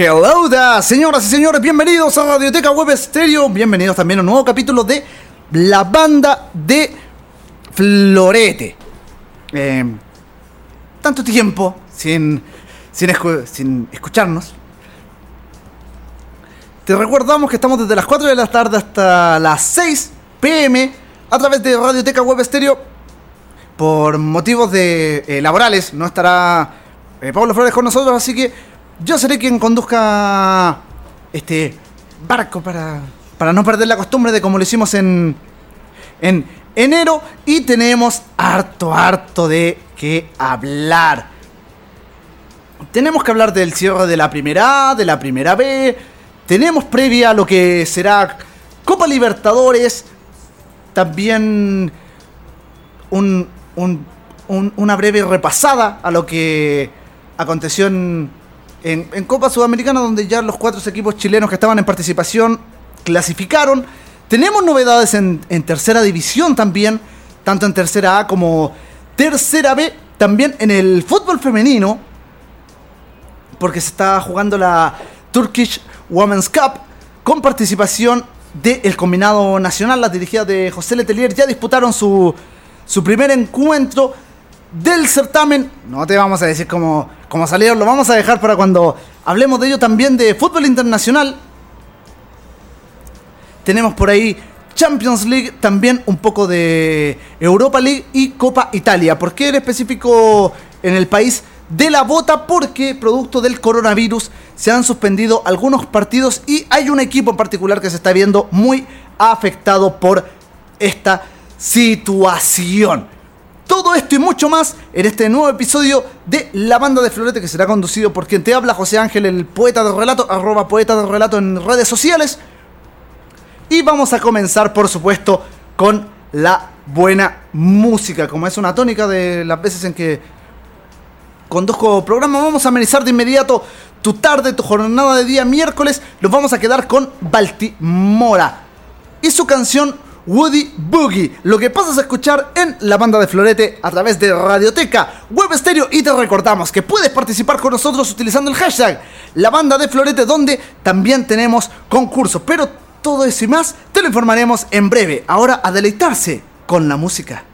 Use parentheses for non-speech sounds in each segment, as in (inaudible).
Hello señoras y señores, bienvenidos a Radioteca Web Stereo, bienvenidos también a un nuevo capítulo de La Banda de Florete. Eh, tanto tiempo sin, sin, escu- sin escucharnos. Te recordamos que estamos desde las 4 de la tarde hasta las 6 pm a través de Radioteca Web Stereo. Por motivos de eh, laborales no estará eh, Pablo Flores con nosotros, así que yo seré quien conduzca este barco para, para no perder la costumbre de como lo hicimos en, en enero. Y tenemos harto, harto de qué hablar. Tenemos que hablar del cierre de la primera A, de la primera B. Tenemos previa a lo que será Copa Libertadores. También un, un- un- una breve repasada a lo que aconteció en, en- Copa Sudamericana, donde ya los cuatro equipos chilenos que estaban en participación clasificaron. Tenemos novedades en, tercera división también, tanto en tercera A como tercera B, también en el fútbol femenino, porque se está jugando la Turkish Women's Cup con participación del combinado nacional. Las dirigidas de José Letelier ya disputaron su, su primer encuentro del certamen. No te vamos a decir cómo, cómo salieron, lo vamos a dejar para cuando hablemos de ello también de fútbol internacional. Tenemos por ahí Champions League, también un poco de Europa League y Copa Italia. ¿Por qué en específico en el país de la bota? Porque producto del coronavirus se han suspendido algunos partidos y hay un equipo en particular que se está viendo muy afectado por esta situación. Todo esto y mucho más en este nuevo episodio de La Banda de Florete que será conducido por quien te habla, José Ángel, el poeta de relato, arroba poeta de relato en redes sociales. Y vamos a comenzar, por supuesto, con la buena música. Como es una tónica de las veces en que conduzco programa, vamos a amenizar de inmediato tu tarde, tu jornada de día miércoles. Nos vamos a quedar con Baltimora y su canción Woody Boogie. Lo que pasas a escuchar en la banda de Florete a través de Radioteca, Web Stereo. Y te recordamos que puedes participar con nosotros utilizando el hashtag la banda de Florete, donde también tenemos concursos. Pero todo eso y más te lo informaremos en breve. Ahora a deleitarse con la música.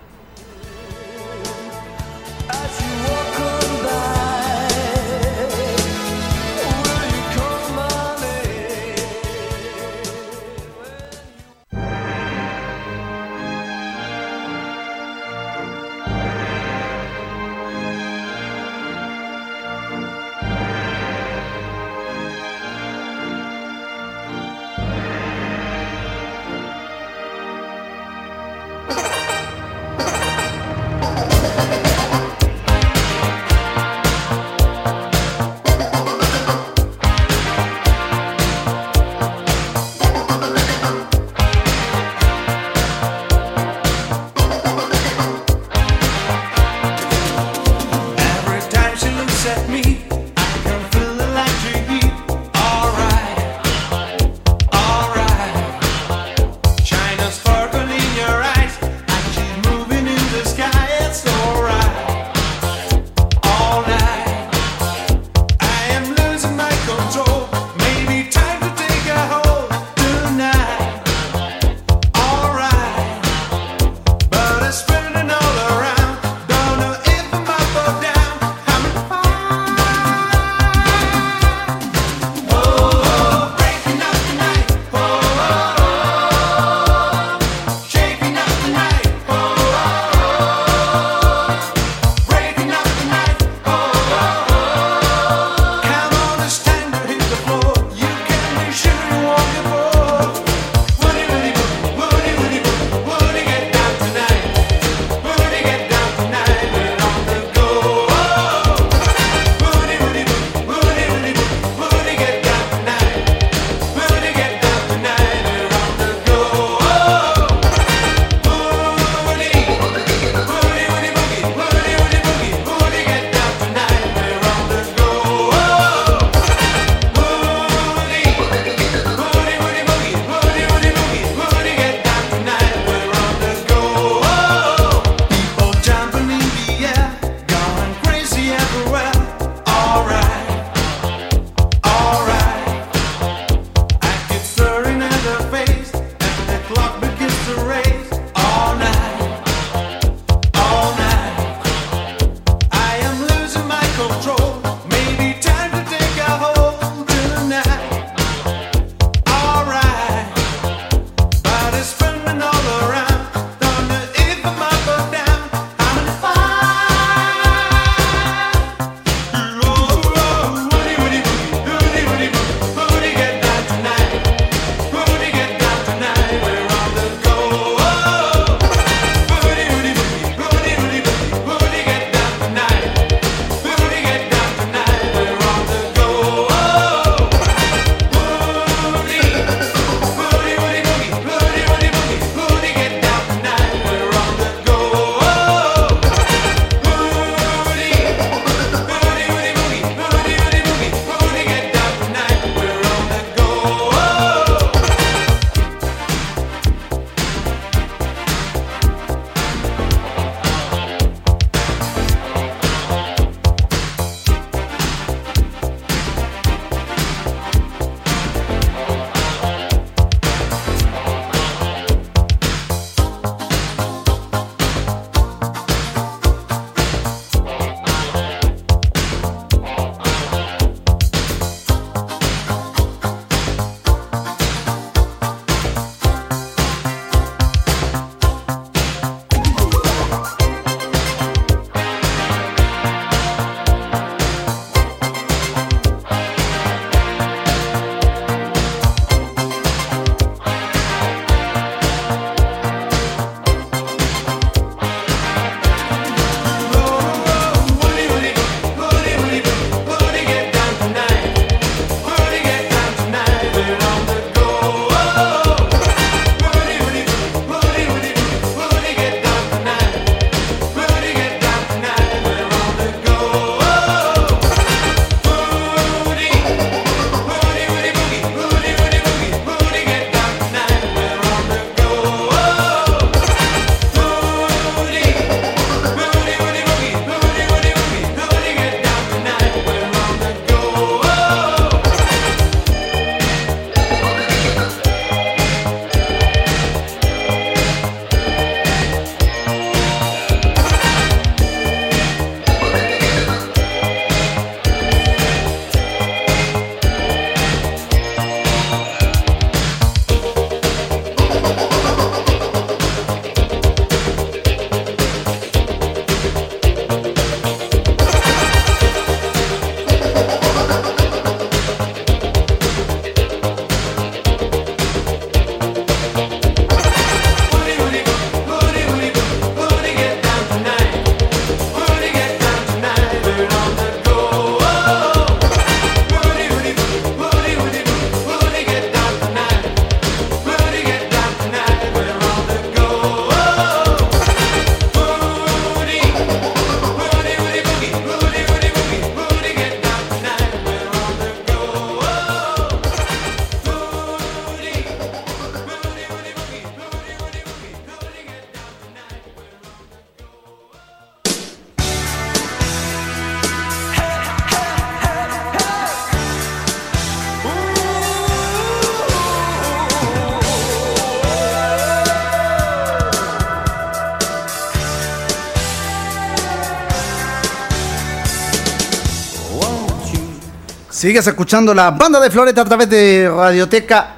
Sigues escuchando la banda de Floreta a través de Radioteca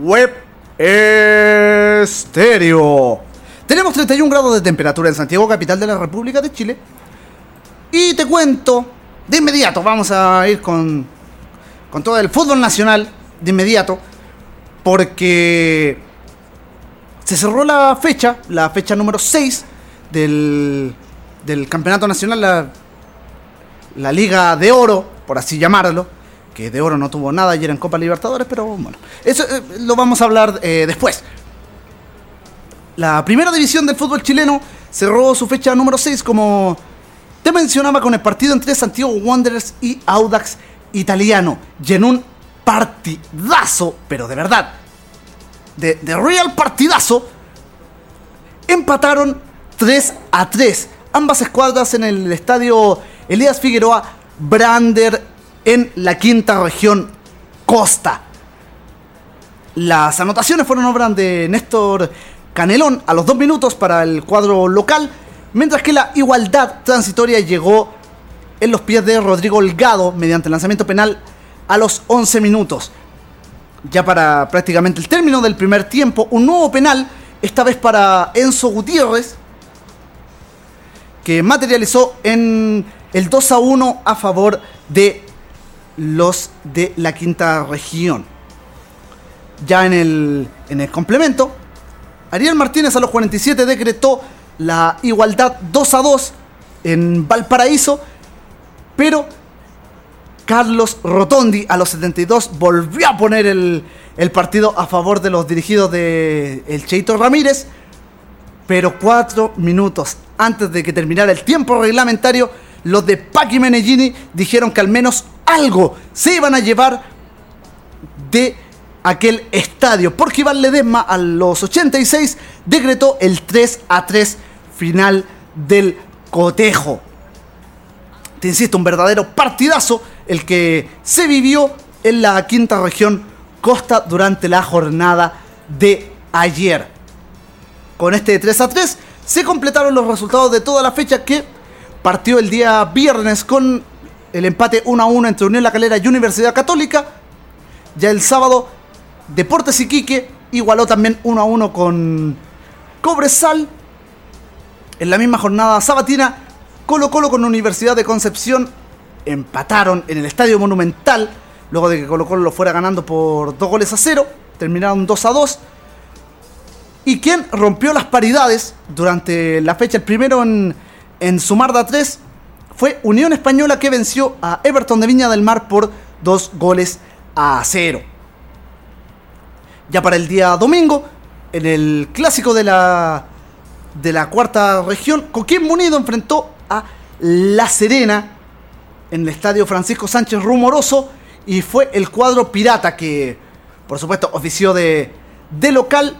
Web Estéreo. Tenemos 31 grados de temperatura en Santiago, capital de la República de Chile. Y te cuento, de inmediato, vamos a ir con, con todo el fútbol nacional, de inmediato, porque se cerró la fecha, la fecha número 6 del, del Campeonato Nacional, la, la Liga de Oro, por así llamarlo, que de oro no tuvo nada ayer en Copa Libertadores, pero bueno, eso eh, lo vamos a hablar eh, después. La primera división del fútbol chileno cerró su fecha número 6 como te mencionaba con el partido entre Santiago Wanderers y Audax Italiano. Y en un partidazo, pero de verdad, de, de real partidazo, empataron 3 a 3. Ambas escuadras en el estadio Elías Figueroa Brander en la quinta región Costa. Las anotaciones fueron obras de Néstor Canelón a los dos minutos para el cuadro local, mientras que la igualdad transitoria llegó en los pies de Rodrigo Holgado mediante lanzamiento penal a los 11 minutos. Ya para prácticamente el término del primer tiempo, un nuevo penal, esta vez para Enzo Gutiérrez, que materializó en el 2 a 1 a favor de los de la quinta región. Ya en el, en el complemento, Ariel Martínez a los 47 decretó la igualdad 2 a 2 en Valparaíso, pero Carlos Rotondi a los 72 volvió a poner el, el partido a favor de los dirigidos de el Cheito Ramírez, pero cuatro minutos antes de que terminara el tiempo reglamentario, los de Paqui Menellini dijeron que al menos algo se iban a llevar de aquel estadio. Porque Iván Ledesma a los 86 decretó el 3 a 3 final del cotejo. Te insisto, un verdadero partidazo el que se vivió en la quinta región Costa durante la jornada de ayer. Con este 3 a 3 se completaron los resultados de toda la fecha que partió el día viernes con el empate 1 a 1 entre Unión La Calera y Universidad Católica. Ya el sábado, Deportes Iquique igualó también 1 a 1 con Cobresal. En la misma jornada sabatina, Colo Colo con Universidad de Concepción empataron en el Estadio Monumental. Luego de que Colo Colo lo fuera ganando por 2 goles a 0. Terminaron 2 a 2. Y quien rompió las paridades durante la fecha, el primero en, en sumar de 3 fue Unión Española que venció a Everton de Viña del Mar por dos goles a cero. Ya para el día domingo, en el clásico de la, de la cuarta región, Coquín Munido enfrentó a La Serena en el estadio Francisco Sánchez Rumoroso y fue el cuadro pirata que, por supuesto, ofició de, de local.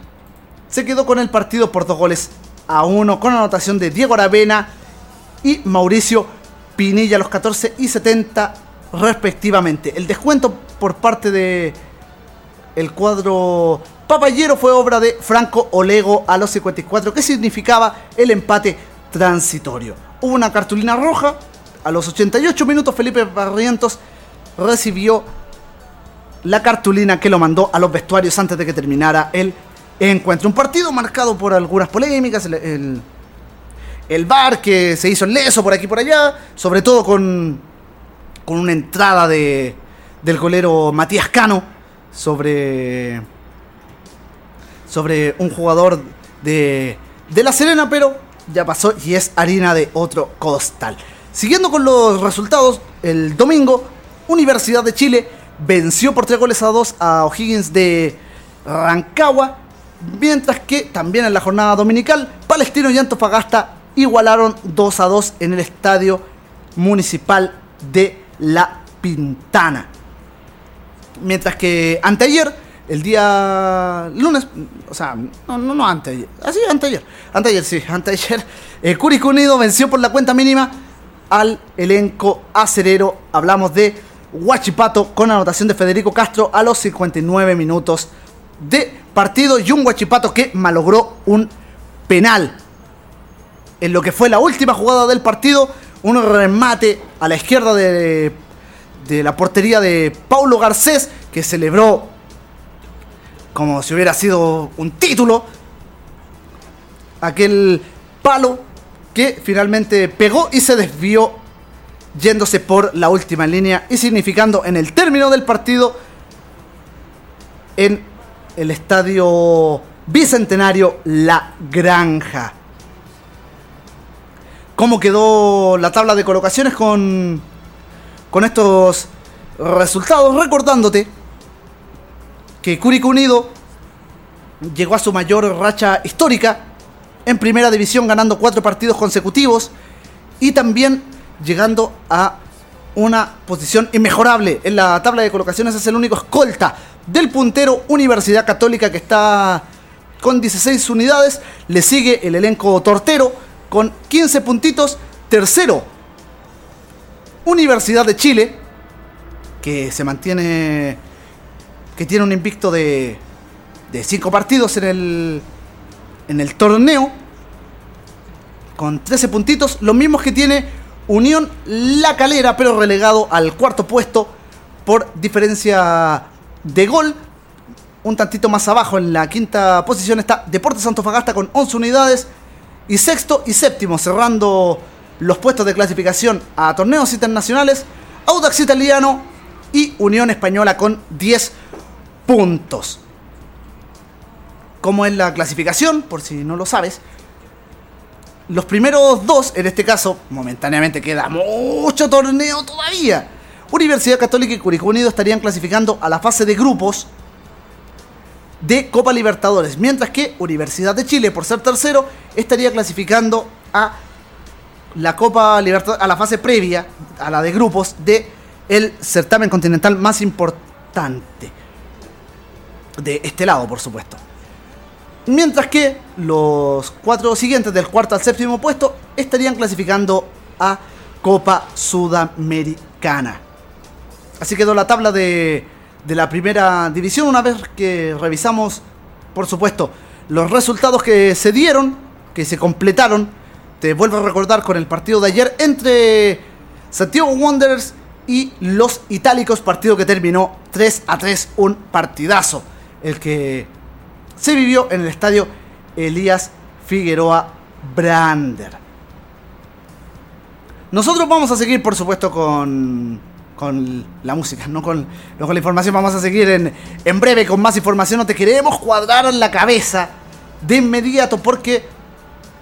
Se quedó con el partido por dos goles a uno con anotación de Diego Aravena y Mauricio Pinilla los 14 y 70 respectivamente. El descuento por parte de el cuadro papayero fue obra de Franco Olego a los 54, que significaba el empate transitorio. Hubo una cartulina roja. A los 88 minutos Felipe Barrientos recibió la cartulina que lo mandó a los vestuarios antes de que terminara el encuentro. Un partido marcado por algunas polémicas. Bar que se hizo leso por aquí por allá, sobre todo con, con una entrada de, del golero Matías Cano sobre, sobre un jugador de, de La Serena, pero ya pasó y es harina de otro costal. Siguiendo con los resultados, el domingo, Universidad de Chile venció por 3 goles a 2 a O'Higgins de Rancagua, mientras que también en la jornada dominical, Palestino y Antofagasta igualaron 2 a 2 en el estadio municipal de La Pintana. Mientras que anteayer, el día lunes, o sea, no, no, no anteayer, así ah, anteayer, anteayer, sí, (laughs) anteayer, eh, Curicó Unido venció por la cuenta mínima al elenco acerero. Hablamos de Huachipato con anotación de Federico Castro a los 59 minutos de partido y un Huachipato que malogró un penal en lo que fue la última jugada del partido, un remate a la izquierda de, la portería de Paulo Garcés, que celebró como si hubiera sido un título aquel palo que finalmente pegó y se desvió yéndose por la última línea y significando en el término del partido en el estadio bicentenario La Granja. ¿Cómo quedó la tabla de colocaciones con, con estos resultados? Recordándote que Curicó Unido llegó a su mayor racha histórica en primera división ganando cuatro partidos consecutivos y también llegando a una posición inmejorable en la tabla de colocaciones. Es el único escolta del puntero Universidad Católica que está con 16 unidades. Le sigue el elenco tortero con 15 puntitos. Tercero, Universidad de Chile, que se mantiene, que tiene un invicto de, de 5 partidos en el, en el torneo con 13 puntitos, los mismos que tiene Unión La Calera, pero relegado al cuarto puesto por diferencia de gol. Un tantito más abajo, en la quinta posición está Deportes Antofagasta con 11 unidades. Y sexto y séptimo, cerrando los puestos de clasificación a torneos internacionales, Audax Italiano y Unión Española con 10 puntos cómo es la clasificación, por si no lo sabes. Los primeros dos, en este caso, momentáneamente queda mucho torneo todavía. Universidad Católica y Curicó Unido estarían clasificando a la fase de grupos de Copa Libertadores, mientras que Universidad de Chile, por ser tercero, estaría clasificando a la Copa Libertadores, a la fase previa, a la de grupos de el certamen continental más importante de este lado, por supuesto. Mientras que los cuatro siguientes, del cuarto al séptimo puesto, estarían clasificando a Copa Sudamericana. Así quedó la tabla de, de la primera división una vez que revisamos, por supuesto, los resultados que se dieron, que se completaron. Te vuelvo a recordar con el partido de ayer entre Santiago Wanderers y los Itálicos, partido que terminó 3 a 3, un partidazo. El que se vivió en el estadio Elías Figueroa Brander. Nosotros vamos a seguir, por supuesto, con, con la música, no con, con la información. Vamos a seguir en, en breve con más información. No te queremos cuadrar la cabeza de inmediato porque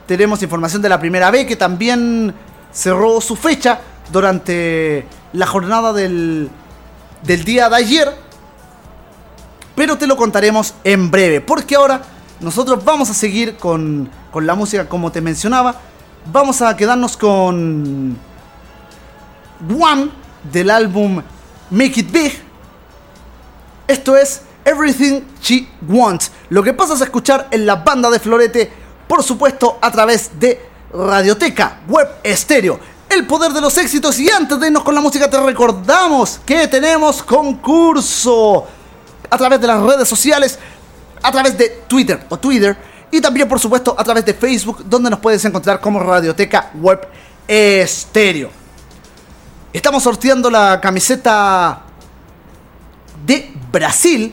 tenemos información de la primera B que también cerró su fecha durante la jornada del, del día de ayer pero te lo contaremos en breve, porque ahora nosotros vamos a seguir con, con la música como te mencionaba. Vamos a quedarnos con One del álbum Make It Big. Esto es Everything She Wants. Lo que pasas a escuchar en la banda de Florete, por supuesto, a través de Radioteca Web Estéreo. El poder de los éxitos. Y antes de irnos con la música, te recordamos que tenemos concurso a través de las redes sociales, a través de Twitter o Twitter y también por supuesto a través de Facebook donde nos puedes encontrar como Radioteca Web Estéreo. Estamos sorteando la camiseta de Brasil,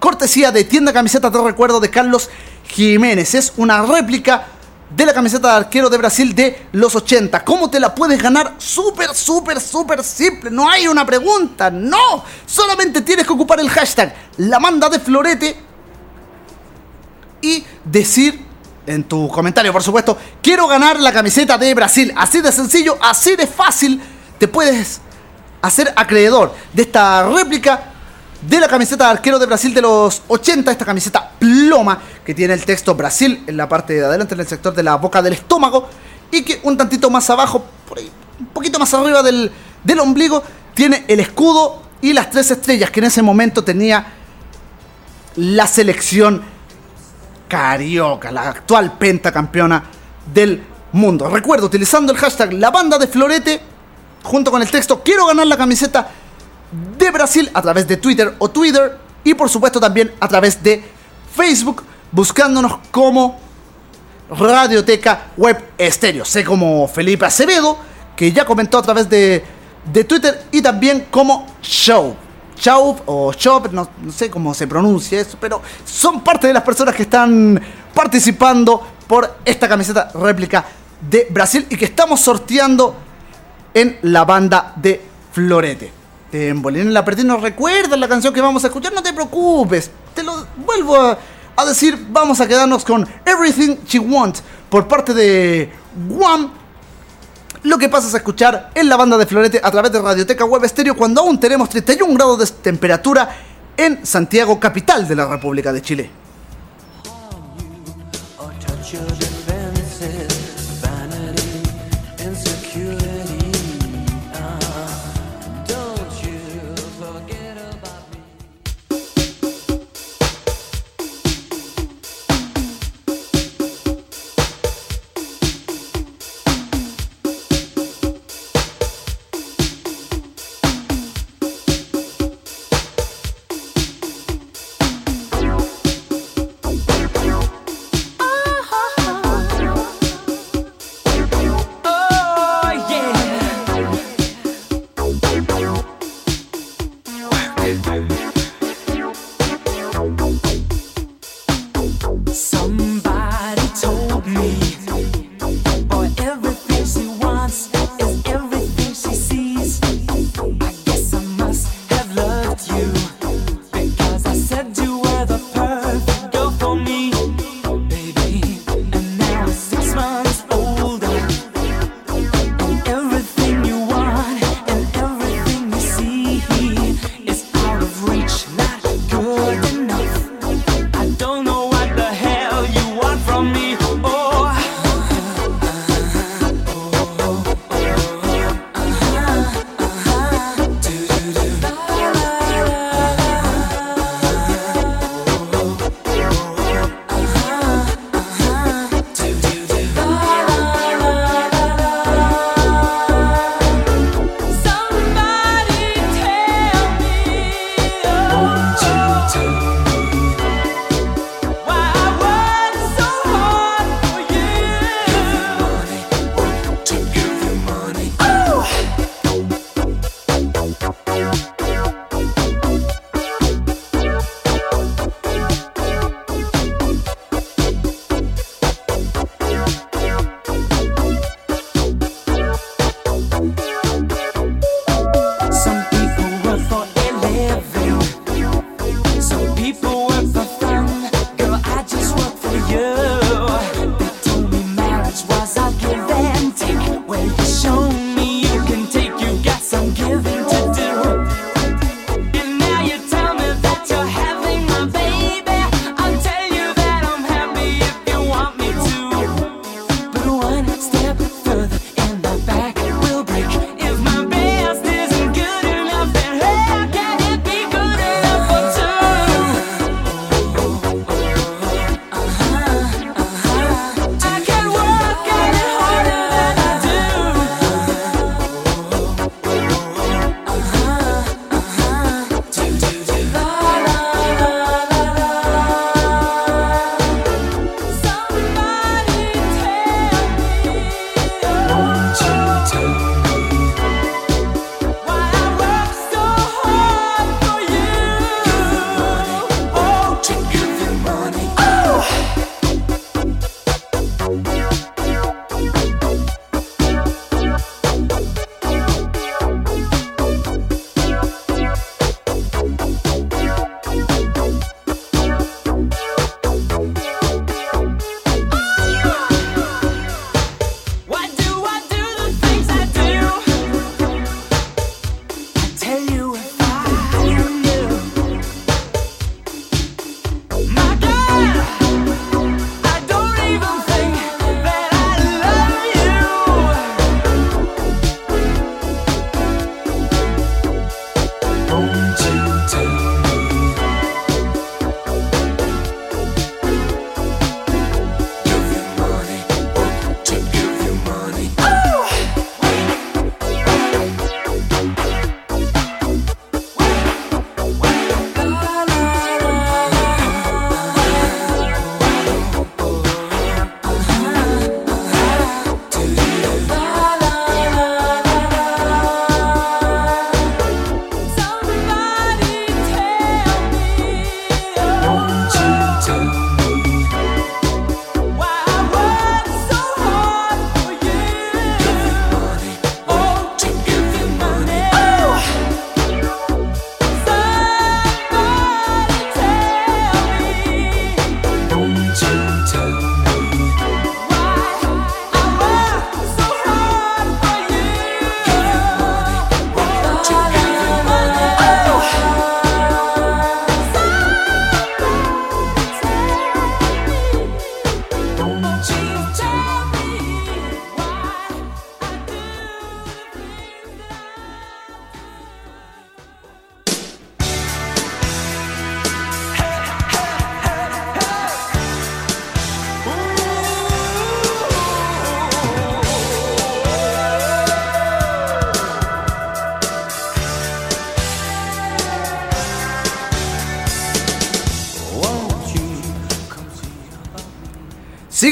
cortesía de tienda camiseta de recuerdo de Carlos Jiménez. Es una réplica de la camiseta de arquero de Brasil de los 80. ¿Cómo te la puedes ganar? Súper, súper, súper simple. No hay una pregunta. No. Solamente tienes que ocupar el hashtag la manda de florete y decir en tu comentario, por supuesto, quiero ganar la camiseta de Brasil. Así de sencillo, así de fácil. Te puedes hacer acreedor de esta réplica de la camiseta de arquero de Brasil de los 80, esta camiseta ploma que tiene el texto Brasil en la parte de adelante, en el sector de la boca del estómago, y que un tantito más abajo, por ahí, un poquito más arriba del, del ombligo, tiene el escudo y las tres estrellas que en ese momento tenía la selección carioca, la actual pentacampeona del mundo. Recuerdo, utilizando el hashtag la banda de Florete, junto con el texto quiero ganar la camiseta de Brasil a través de Twitter o Twitter y por supuesto también a través de Facebook buscándonos como Radioteca Web Estéreo. Sé como Felipe Acevedo, que ya comentó a través de, de Twitter y también como Show. Show o Shop, no, no sé cómo se pronuncia eso, pero son parte de las personas que están participando por esta camiseta réplica de Brasil y que estamos sorteando en la banda de Florete. En Bolín La Pertina, ¿recuerdas la canción que vamos a escuchar? No te preocupes, te lo vuelvo a, decir. Vamos a quedarnos con Everything She Wants por parte de Guam. Lo que pasas a escuchar en la banda de Florete a través de Radioteca Web Estéreo cuando aún tenemos 31 grados de temperatura en Santiago, capital de la República de Chile.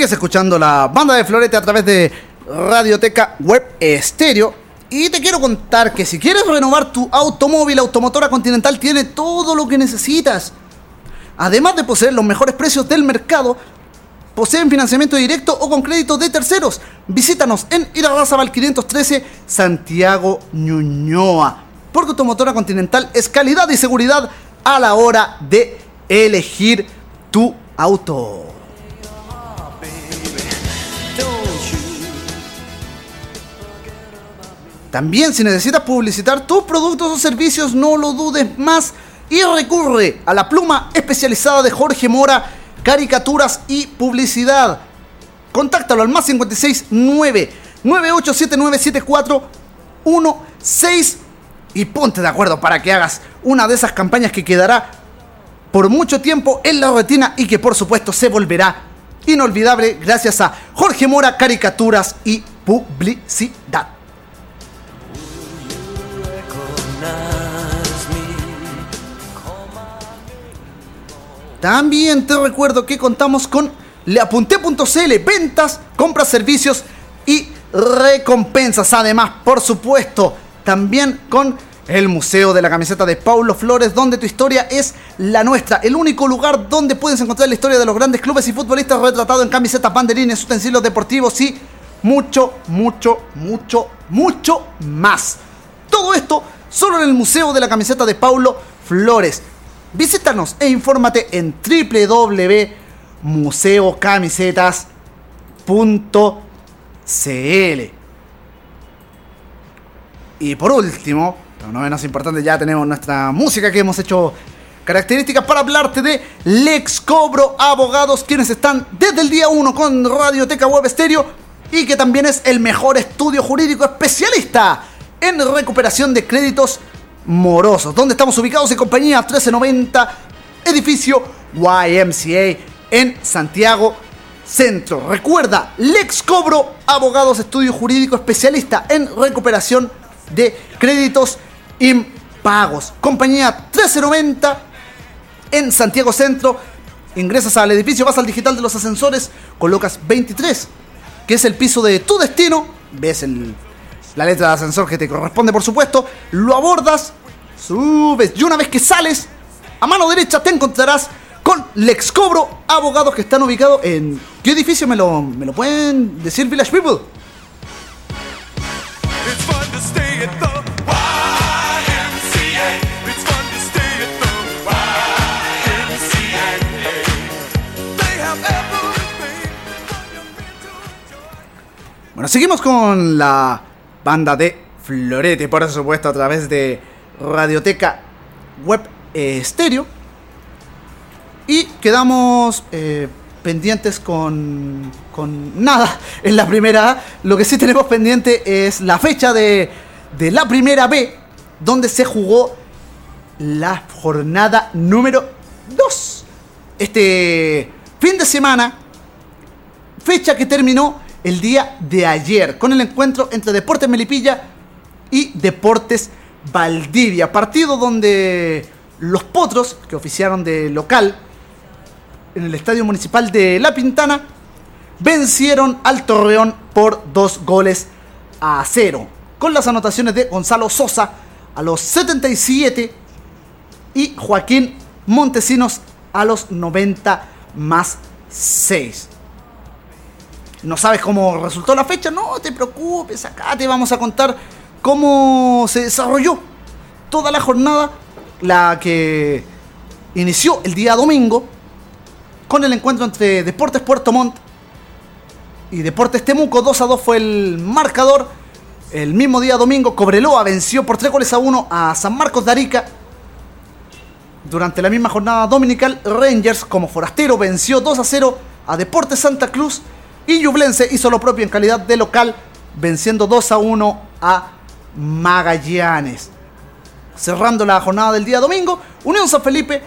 Sigues escuchando la banda de Florete a través de Radioteca Web Estéreo. Y te quiero contar que si quieres renovar tu automóvil, Automotora Continental tiene todo lo que necesitas. Además de poseer los mejores precios del mercado, poseen financiamiento directo o con crédito de terceros. Visítanos en Irarrázaval 513, Santiago Ñuñoa. Porque Automotora Continental es calidad y seguridad a la hora de elegir tu auto. También si necesitas publicitar tus productos o servicios, no lo dudes más y recurre a la pluma especializada de Jorge Mora, caricaturas y publicidad. Contáctalo al más 569 98797416 y ponte de acuerdo para que hagas una de esas campañas que quedará por mucho tiempo en la retina y que por supuesto se volverá inolvidable gracias a Jorge Mora, caricaturas y publicidad. También te recuerdo que contamos con leapunté.cl, ventas, compras, servicios y recompensas. Además, por supuesto, también con el Museo de la Camiseta de Paulo Flores, donde tu historia es la nuestra. El único lugar donde puedes encontrar la historia de los grandes clubes y futbolistas retratados en camisetas, banderines, utensilios deportivos y mucho, mucho, mucho, mucho más. Todo esto solo en el Museo de la Camiseta de Paulo Flores. Visítanos e infórmate en www.museocamisetas.cl. Y por último, pero no menos importante, ya tenemos nuestra música que hemos hecho características para hablarte de Lex Cobro Abogados, quienes están desde el día 1 con Radioteca Web Stereo y que también es el mejor estudio jurídico especialista en recuperación de créditos morosos. Donde estamos ubicados en compañía 1390, edificio YMCA en Santiago Centro. Recuerda, Lex Cobro, abogados, estudio jurídico especialista en recuperación de créditos impagos. Compañía 1390 en Santiago Centro. Ingresas al edificio, vas al digital de los ascensores, colocas 23, que es el piso de tu destino. Ves la letra de ascensor que te corresponde, por supuesto, lo abordas, subes. Y una vez que sales, a mano derecha te encontrarás con Lex Cobro, abogados que están ubicados en... ¿Qué edificio me lo, me lo pueden decir Village People? Bueno, seguimos con la banda de Florete, por supuesto, a través de Radioteca Web Estéreo. Y quedamos eh, pendientes con, con nada (laughs) en la primera A. Lo que sí tenemos pendiente es la fecha de, de la primera B, donde se jugó la jornada número 2. Este fin de semana, fecha que terminó el día de ayer con el encuentro entre Deportes Melipilla y Deportes Valdivia. Partido donde los potros, que oficiaron de local en el Estadio Municipal de La Pintana, vencieron al Torreón por dos goles a cero. Con las anotaciones de Gonzalo Sosa a los 77 y Joaquín Montesinos a los 90 más 6. ¿No sabes cómo resultó la fecha? No te preocupes, acá te vamos a contar cómo se desarrolló toda la jornada, la que inició el día domingo con el encuentro entre Deportes Puerto Montt y Deportes Temuco. 2 a 2 fue el marcador. El mismo día domingo, Cobreloa venció por 3 goles a 1 a San Marcos de Arica. Durante la misma jornada dominical, Rangers como forastero venció 2 a 0 a Deportes Santa Cruz y Yublense hizo lo propio en calidad de local, venciendo 2 a 1 a Magallanes. Cerrando la jornada del día domingo, Unión San Felipe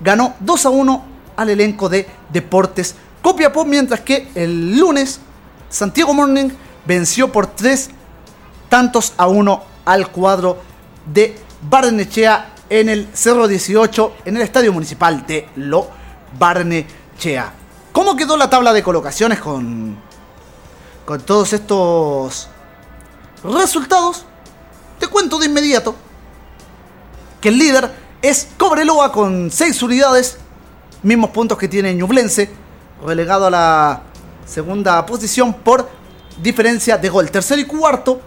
ganó 2 a 1 al elenco de Deportes Copiapó, mientras que el lunes Santiago Morning venció por 3 tantos a 1 al cuadro de Barnechea en el Cerro 18, en el Estadio Municipal de Lo Barnechea. ¿Cómo quedó la tabla de colocaciones con, con todos estos resultados? Te cuento de inmediato que el líder es Cobreloa con 6 unidades, mismos puntos que tiene Ñublense, relegado a la segunda posición por diferencia de gol. Tercero y cuarto,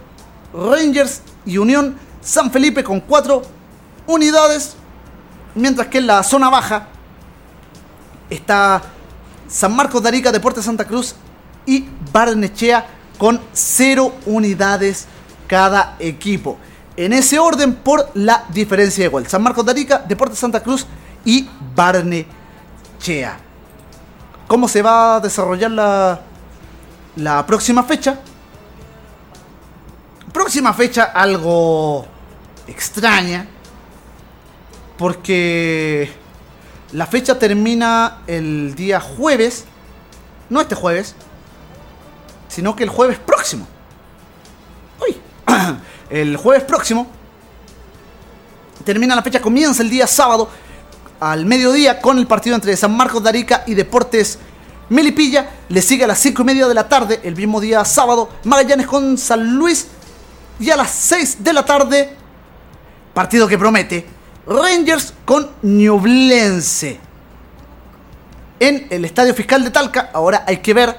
Rangers y Unión San Felipe con 4 unidades, mientras que en la zona baja está San Marcos de Arica, Deportes Santa Cruz y Barnechea con 0 unidades cada equipo. En ese orden por la diferencia de gol. San Marcos de Arica, Deportes Santa Cruz y Barnechea. ¿Cómo se va a desarrollar la, la próxima fecha? Próxima fecha algo extraña. Porque la fecha termina el día jueves. No este jueves. Sino que el jueves próximo. (clears throat) El jueves próximo. Termina la fecha. Comienza el día sábado. Al mediodía. Con el partido entre San Marcos de Arica y Deportes Melipilla. Le sigue a las 5 y media de la tarde. El mismo día sábado. Magallanes con San Luis. Y a las 6 de la tarde. Partido que promete. Rangers con Ñublense. En el Estadio Fiscal de Talca. Ahora hay que ver.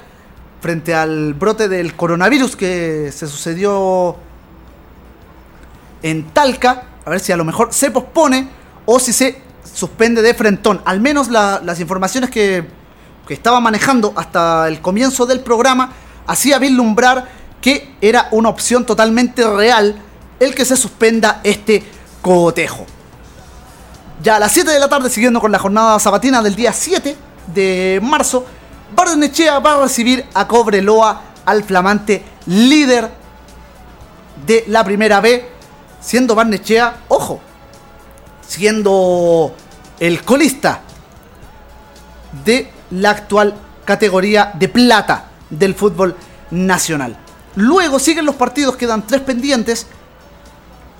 Frente al brote del coronavirus que se sucedió en Talca. A ver si a lo mejor se pospone. O si se suspende de frentón. Al menos la, las informaciones que, que estaba manejando hasta el comienzo del programa. Hacía vislumbrar que era una opción totalmente real el que se suspenda este cotejo. Ya a las 7 de la tarde, siguiendo con la jornada sabatina del día 7 de marzo, Barnechea va a recibir a Cobreloa al flamante líder de la primera B, siendo Barnechea, ojo, siendo el colista de la actual categoría de plata del fútbol nacional. Luego siguen los partidos, quedan tres pendientes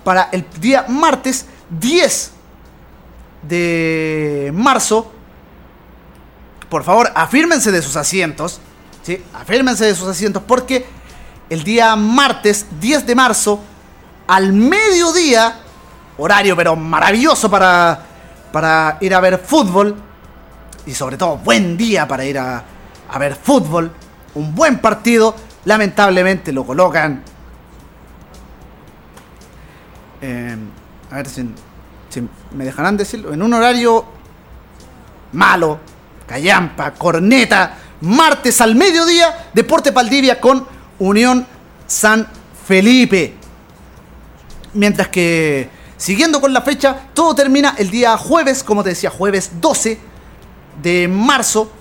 para el día martes 10 de marzo. Por favor, afírmense de sus asientos. ¿sí? Afírmense de sus asientos porque el día martes 10 de marzo, al mediodía, horario pero maravilloso para, para ir a ver fútbol. Y sobre todo, buen día para ir a, a ver fútbol. Un buen partido. Lamentablemente lo colocan. Eh, a ver si, me dejarán decirlo. En un horario malo. Callampa, corneta. Martes al mediodía. Deporte Valdivia con Unión San Felipe. Mientras que, siguiendo con la fecha, todo termina el día jueves, como te decía, jueves 12 de marzo,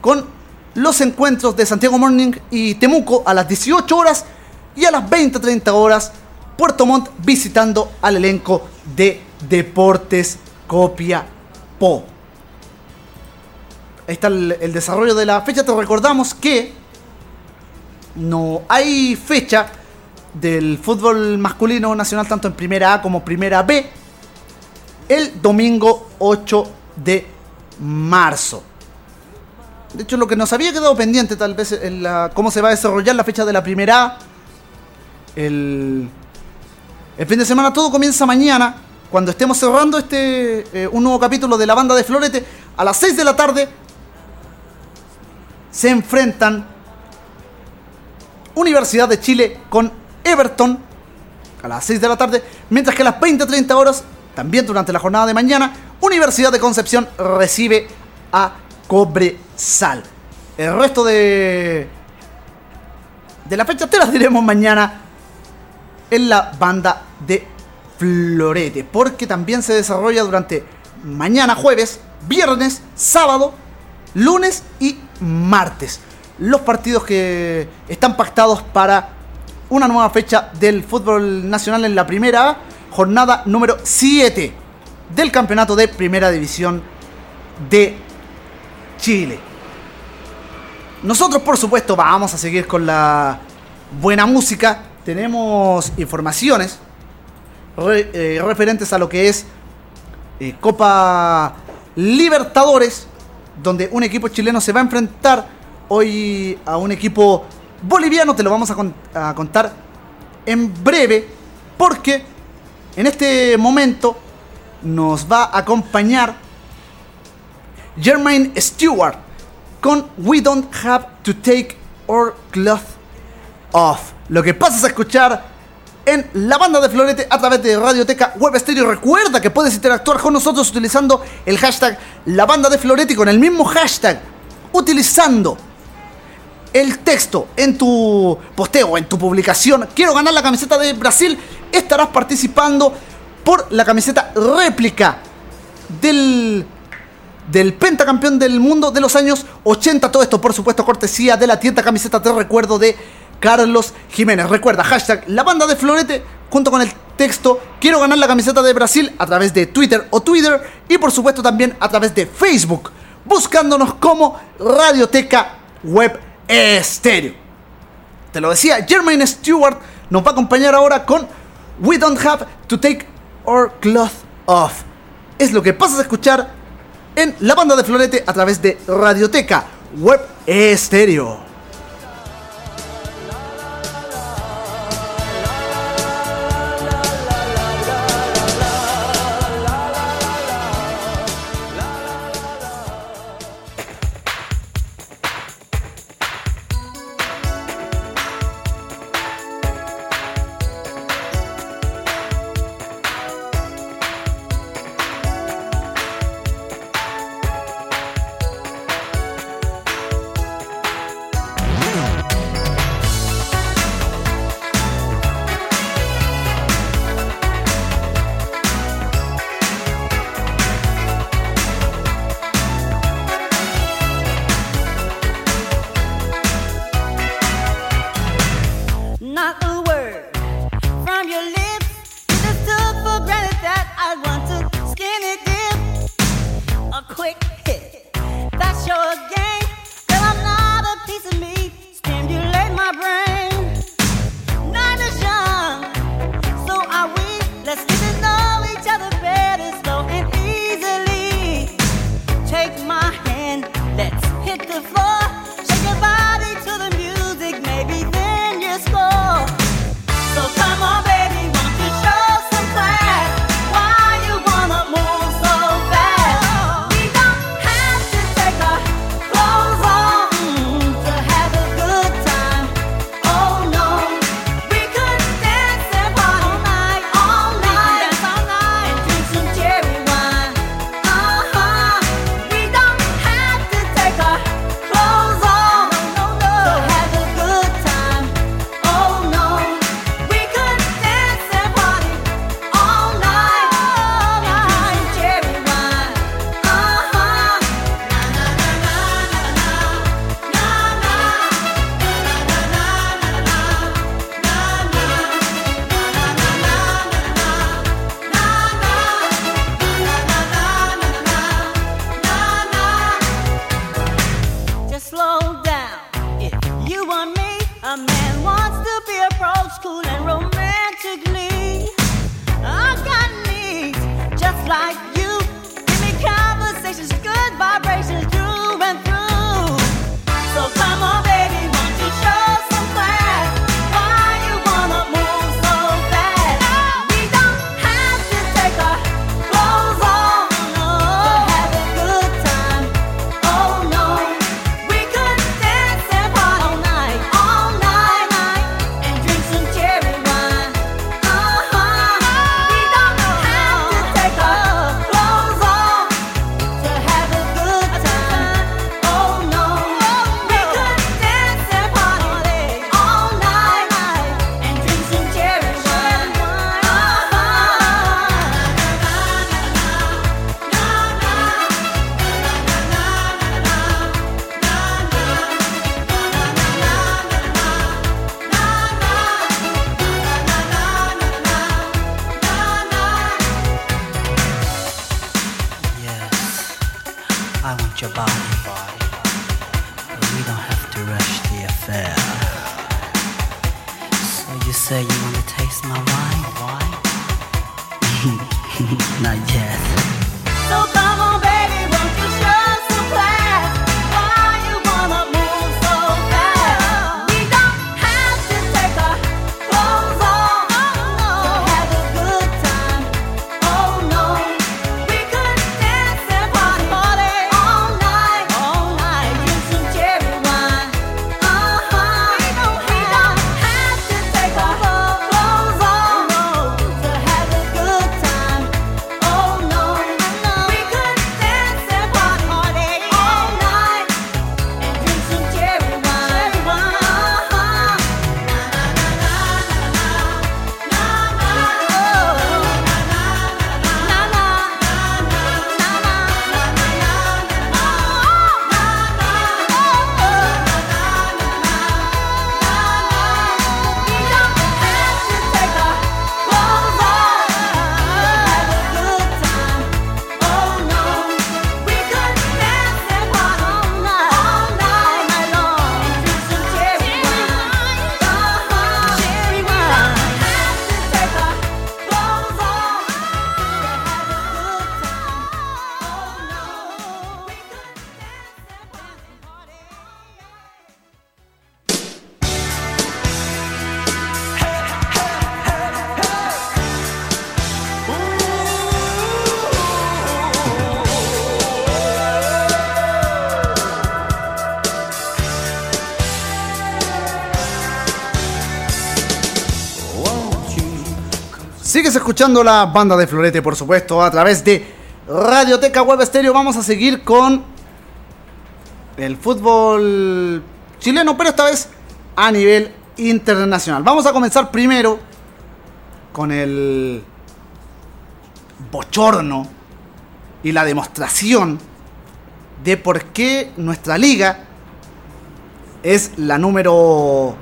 con los encuentros de Santiago Morning y Temuco a las 18 horas y a las 20-30 horas Puerto Montt visitando al elenco de Deportes Copiapó. Ahí está el, el, desarrollo de la fecha. Te recordamos que no hay fecha del fútbol masculino nacional tanto en primera A como primera B el domingo 8 de marzo. De hecho, lo que nos había quedado pendiente tal vez en la, cómo se va a desarrollar la fecha de la primera A. El, el fin de semana todo comienza mañana, cuando estemos cerrando este eh, un nuevo capítulo de la banda de Florete. A las 6 de la tarde se enfrentan Universidad de Chile con Everton a las 6 de la tarde, mientras que a las 20-30 horas, también durante la jornada de mañana, Universidad de Concepción recibe a Cobresal. El resto de de la fecha te las diremos mañana en la banda de Florete, porque también se desarrolla durante mañana jueves, viernes, sábado, lunes y martes. Los partidos que están pactados para una nueva fecha del fútbol nacional en la primera jornada número 7 del campeonato de primera división de Chile. Nosotros, por supuesto, vamos a seguir con la buena música. Tenemos informaciones eh, referentes a lo que es eh, Copa Libertadores donde un equipo chileno se va a enfrentar hoy a un equipo boliviano. Te lo vamos a, contar en breve, porque en este momento nos va a acompañar Jermaine Stewart con We Don't Have to Take Our Cloth Off. Lo que pasas a escuchar en la banda de Florete a través de Radioteca Web Stereo. Recuerda que puedes interactuar con nosotros utilizando el hashtag La Banda de Florete y con el mismo hashtag utilizando el texto en tu posteo, en tu publicación. Quiero ganar la camiseta de Brasil. Estarás participando por la camiseta réplica del del pentacampeón del mundo de los años 80. Todo esto, por supuesto, cortesía de la tienda camiseta de recuerdo de Carlos Jiménez. Recuerda, hashtag la banda de Florete junto con el texto Quiero ganar la camiseta de Brasil a través de Twitter o Twitter y por supuesto también a través de Facebook, buscándonos como Radioteca Web Estéreo. Te lo decía, Jermaine Stewart nos va a acompañar ahora con We Don't Have to Take Our Cloth Off. Es lo que pasas a escuchar en la banda de Florete a través de Radioteca Web Estéreo. Escuchando la banda de Florete, por supuesto, a través de Radioteca Web Estéreo. Vamos a seguir con el fútbol chileno, pero esta vez a nivel internacional. Vamos a comenzar primero con el bochorno y la demostración de por qué nuestra liga es la número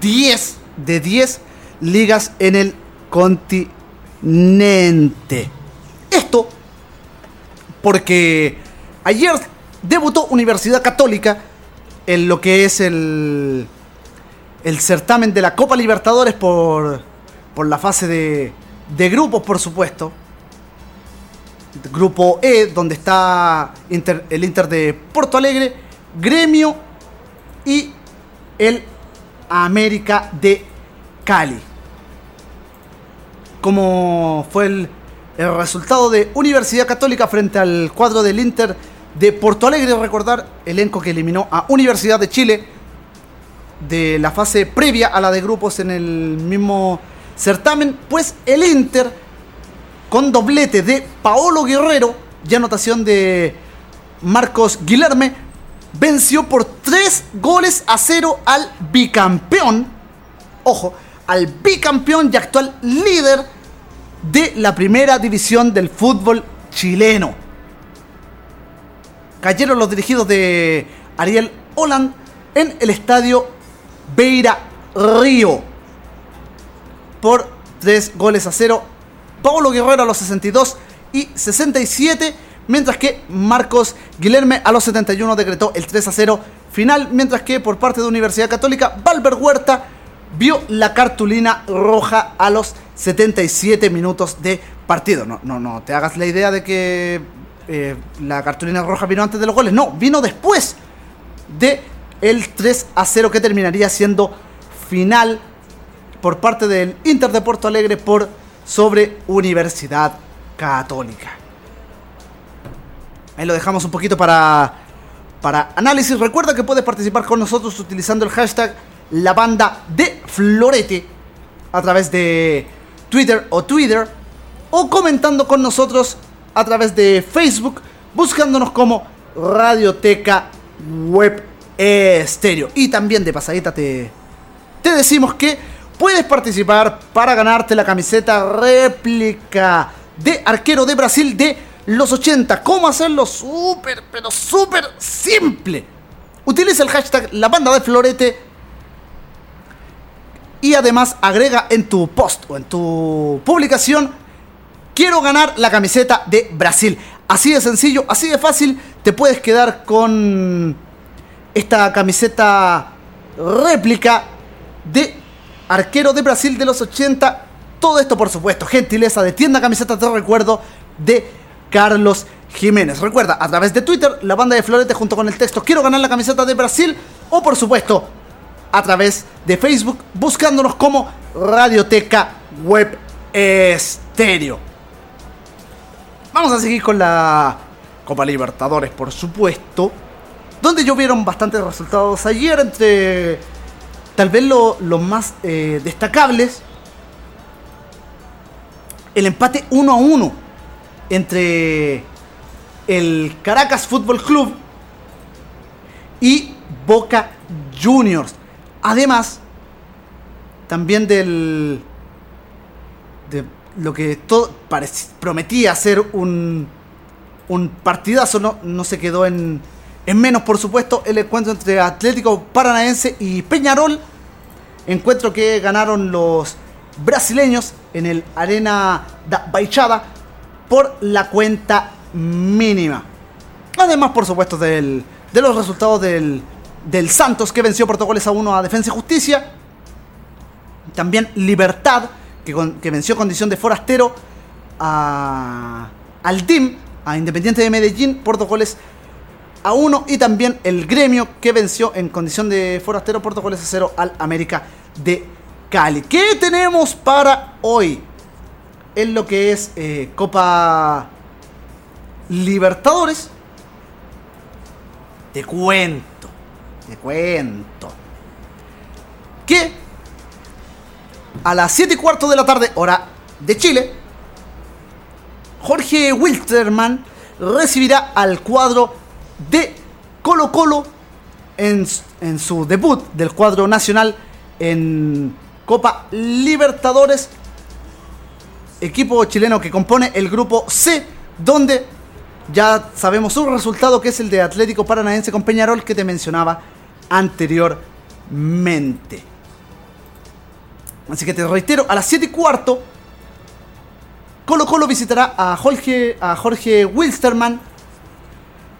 10 de 10 ligas en el continente. Esto porque ayer debutó Universidad Católica en lo que es el, el certamen de la Copa Libertadores por, por la fase de, de grupos, por supuesto. Grupo E, donde está el Inter de Porto Alegre, Gremio y el América de Cali. Como fue el, resultado de Universidad Católica frente al cuadro del Inter de Porto Alegre, recordar, elenco que eliminó a Universidad de Chile de la fase previa a la de grupos en el mismo certamen, pues el Inter, con doblete de Paolo Guerrero y anotación de Marcos Guilherme, venció por 3 goles a 0 al bicampeón, ojo, al bicampeón y actual líder de la primera división del fútbol chileno. Cayeron los dirigidos de Ariel Holland en el estadio Beira Río por 3 goles a 0. Paulo Guerrero a los 62 y 67, mientras que Marcos Guilherme a los 71 decretó el 3 a 0 final, mientras que por parte de Universidad Católica, Valver Huerta vio la cartulina roja a los 77 minutos de partido. No, no, no te hagas la idea de que eh, la cartulina roja vino antes de los goles, no, vino después de el 3 a 0 que terminaría siendo final por parte del Inter de Porto Alegre por sobre Universidad Católica. Ahí lo dejamos un poquito para, para análisis. Recuerda que puedes participar con nosotros utilizando el hashtag la banda de Florete a través de Twitter o Twitter o comentando con nosotros a través de Facebook buscándonos como Radioteca Web Estéreo. Y también de pasadita te, te decimos que puedes participar para ganarte la camiseta réplica de arquero de Brasil de los 80. ¿Cómo hacerlo? Súper, pero súper simple. Utiliza el hashtag la banda de Florete y además agrega en tu post o en tu publicación quiero ganar la camiseta de Brasil. Así de sencillo, así de fácil, te puedes quedar con esta camiseta réplica de arquero de Brasil de los 80. Todo esto, por supuesto, gentileza de tienda camisetas de recuerdo de Carlos Jiménez. Recuerda, a través de Twitter, la banda de Florete junto con el texto Quiero ganar la camiseta de Brasil. O por supuesto, a través de Facebook, buscándonos como Radioteca Web Estéreo. Vamos a seguir con la Copa Libertadores, por supuesto. Donde llovieron bastantes resultados ayer entre tal vez los más eh, destacables. El empate 1 a 1 entre el Caracas Fútbol Club y Boca Juniors. Además, también del. de lo que todo prometía ser un. un partidazo, no, no se quedó en, en menos, por supuesto, el encuentro entre Atlético Paranaense y Peñarol. Encuentro que ganaron los brasileños en el Arena da Baixada por la cuenta mínima. Además, por supuesto, del, de los resultados del, del Santos que venció por a uno a Defensa y Justicia. También Libertad que, que venció condición de forastero a, al DIM, a Independiente de Medellín por goles a 1 y también el gremio que venció en condición de forastero por a 0 al América de Cali. ¿Qué tenemos para hoy? En lo que es eh, Copa Libertadores. Te cuento, te cuento. Que a las 7 y cuarto de la tarde, hora de Chile, Jorge Wilstermann recibirá al cuadro de Colo Colo en, en su debut del cuadro nacional en Copa Libertadores, equipo chileno que compone el grupo C, donde ya sabemos un resultado que es el de Atlético Paranaense con Peñarol que te mencionaba anteriormente. Así que te reitero, a las 7 y cuarto, Colo Colo visitará a Jorge, a Jorge Wilstermann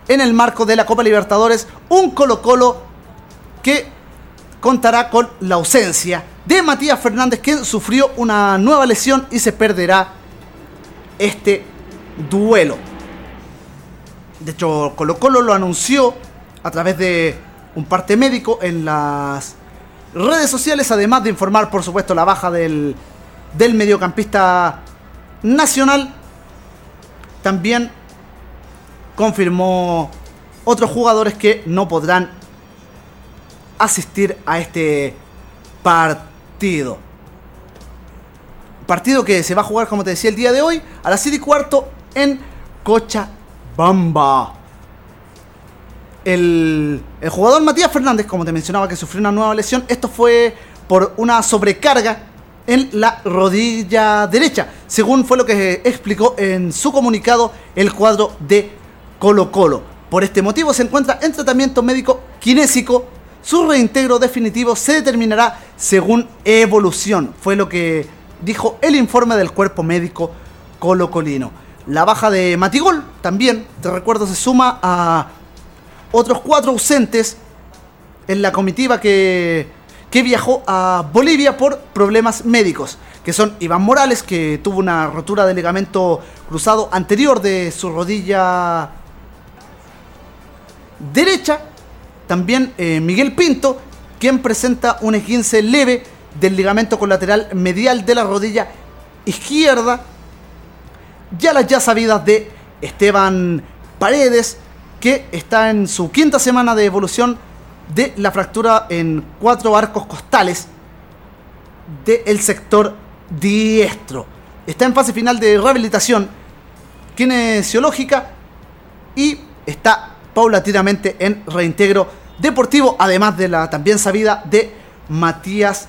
en el marco de la Copa Libertadores. Un Colo Colo que contará con la ausencia de Matías Fernández, quien sufrió una nueva lesión y se perderá este duelo. De hecho, Colo Colo lo anunció a través de un parte médico en las redes sociales, además de informar, por supuesto, la baja del, del mediocampista nacional. También confirmó otros jugadores que no podrán asistir a este partido. Partido que se va a jugar, como te decía, el día de hoy, a las 7 y cuarto en Cochabamba. El, el jugador Matías Fernández, como te mencionaba, que sufrió una nueva lesión, esto fue por una sobrecarga en la rodilla derecha, según fue lo que explicó en su comunicado el cuadro de Colo Colo. Por este motivo se encuentra en tratamiento médico kinésico. Su reintegro definitivo se determinará según evolución, fue lo que dijo el informe del cuerpo médico colocolino. La baja de Matigol también, te recuerdo, se suma a otros cuatro ausentes en la comitiva que, que viajó a Bolivia por problemas médicos, que son Iván Morales, que tuvo una rotura de ligamento cruzado anterior de su rodilla derecha, también eh, Miguel Pinto, quien presenta un esguince leve del ligamento colateral medial de la rodilla izquierda, ya las ya sabidas de Esteban Paredes, que está en su quinta semana de evolución de la fractura en cuatro arcos costales del sector diestro. Está en fase final de rehabilitación kinesiológica y está paulatinamente en reintegro deportivo, además de la también sabida de Matías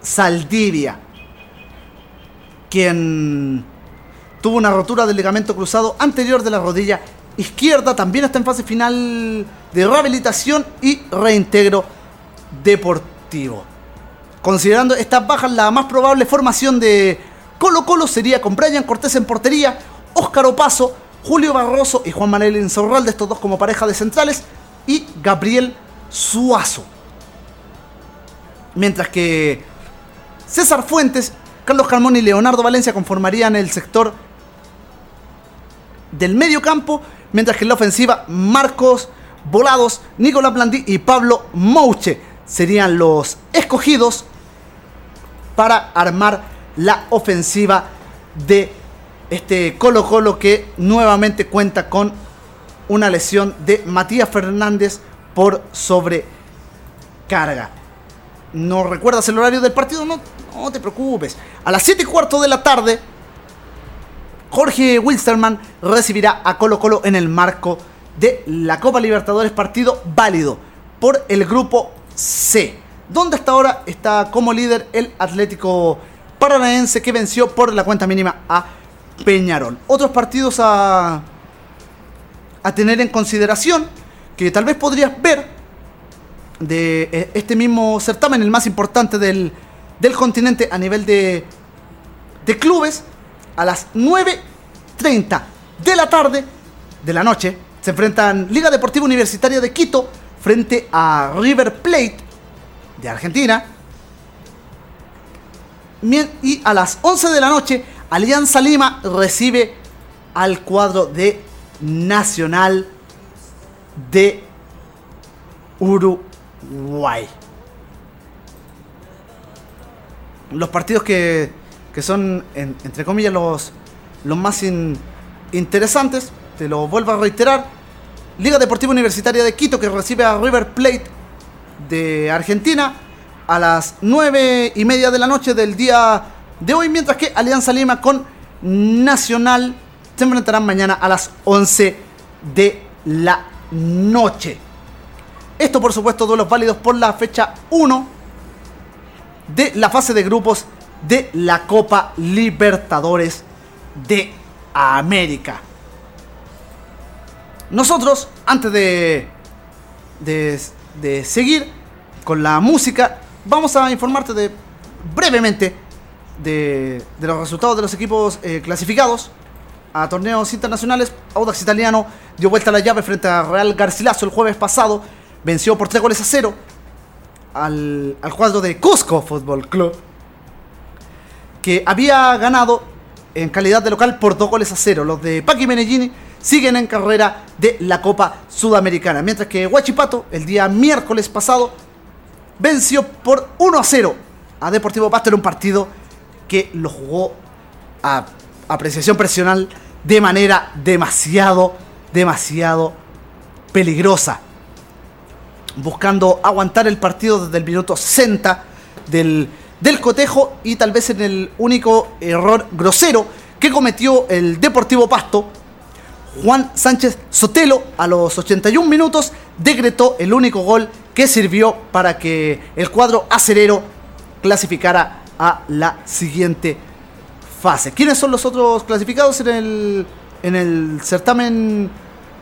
Saldivia, quien tuvo una rotura del ligamento cruzado anterior de la rodilla izquierda, también está en fase final de rehabilitación y reintegro deportivo. Considerando estas bajas, la más probable formación de Colo Colo sería con Brian Cortés en portería, Óscar Opaso, Julio Barroso y Juan Manuel Insaurralde, estos dos como pareja de centrales, y Gabriel Suazo. Mientras que César Fuentes, Carlos Carmón y Leonardo Valencia conformarían el sector del medio campo, mientras que en la ofensiva Marcos Volados, Nicolás Blandí y Pablo Mouche serían los escogidos para armar la ofensiva de este Colo Colo que nuevamente cuenta con una lesión de Matías Fernández por sobrecarga. ¿No recuerdas el horario del partido? No, no te preocupes. A las 7 y cuarto de la tarde Jorge Wilstermann recibirá a Colo Colo en el marco de la Copa Libertadores partido válido por el grupo C, donde hasta ahora está como líder el Atlético Paranaense que venció por la cuenta mínima a Peñarol. Otros partidos a, a tener en consideración que tal vez podrías ver de eh, este mismo certamen, el más importante del, del continente a nivel de, de clubes, a las 9.30 de la tarde, de la noche, se enfrentan Liga Deportiva Universitaria de Quito frente a River Plate de Argentina. Y a las 11 de la noche, Alianza Lima recibe al cuadro de Nacional de Uruguay. Los partidos que que son, entre comillas, los, los más interesantes. Te lo vuelvo a reiterar. Liga Deportiva Universitaria de Quito, que recibe a River Plate de Argentina. a las 9 y media de la noche del día de hoy, mientras que Alianza Lima con Nacional se enfrentarán mañana a las 11 de la noche. Esto, por supuesto, duelos válidos por la fecha 1 de la fase de grupos de la Copa Libertadores de América. Nosotros, antes de, de, seguir con la música, vamos a informarte de brevemente de, los resultados de los equipos eh, clasificados a torneos internacionales. Audax Italiano dio vuelta a la llave frente a Real Garcilaso el jueves pasado. Venció por 3 goles a 0 al, al cuadro de Cusco Fútbol Club. Que había ganado en calidad de local por 2 goles a 0. Los de Paqui Menellini siguen en carrera de la Copa Sudamericana. Mientras que Huachipato, el día miércoles pasado, venció por 1 a 0 a Deportivo Pasto en un partido que lo jugó a apreciación presional de manera demasiado, demasiado peligrosa. Buscando aguantar el partido desde el minuto 60 del, del cotejo y tal vez en el único error grosero que cometió el Deportivo Pasto Juan Sánchez Sotelo a los 81 minutos decretó el único gol que sirvió para que el cuadro acerero clasificara a la siguiente fase. ¿Quiénes son los otros clasificados en el, en el certamen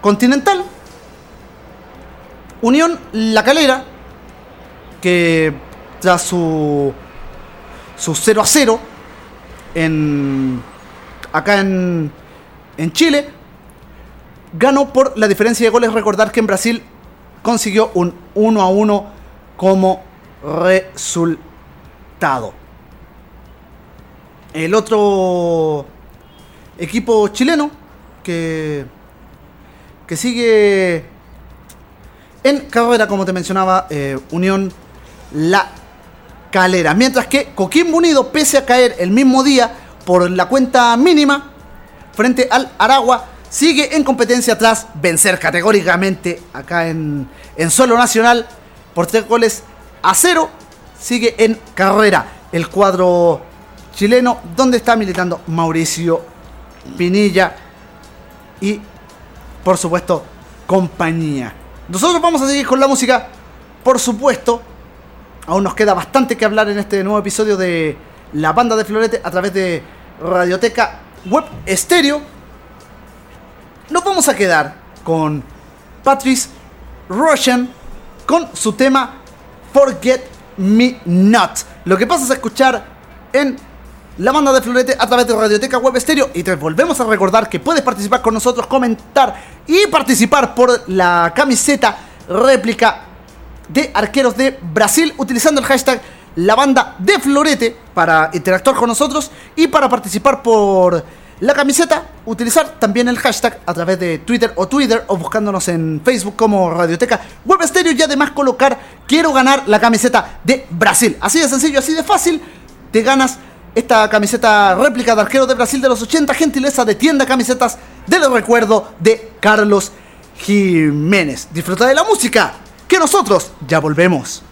continental? Unión La Calera, que tras su, su 0 a 0 en, acá en, Chile, ganó por la diferencia de goles. Recordar que en Brasil consiguió un 1 a 1 como resultado. El otro equipo chileno que, que sigue en carrera, como te mencionaba, eh, Unión La Mientras que Coquimbo Unido, pese a caer el mismo día por la cuenta mínima frente al Aragua, sigue en competencia tras vencer categóricamente acá en, en suelo nacional por tres goles a cero. Sigue en carrera el cuadro chileno donde está militando Mauricio Pinilla y por supuesto compañía. Nosotros vamos a seguir con la música, por supuesto. Aún nos queda bastante que hablar en este nuevo episodio de La Banda de Florete a través de Radioteca Web Estéreo nos vamos a quedar con Patrice Russian con su tema Forget Me Not. Lo que pasa es escuchar en la banda de Florete a través de Radioteca Web Estéreo y te volvemos a recordar que puedes participar con nosotros, comentar y participar por la camiseta réplica de arqueros de Brasil utilizando el hashtag la banda de Florete para interactuar con nosotros y para participar por la camiseta, utilizar también el hashtag a través de Twitter o Twitter o buscándonos en Facebook como Radioteca Web Estéreo y además colocar quiero ganar la camiseta de Brasil. Así de sencillo, así de fácil, te ganas esta camiseta réplica de arquero de Brasil de los 80, gentileza de tienda camisetas del recuerdo de Carlos Jiménez. Disfruta de la música, que nosotros ya volvemos.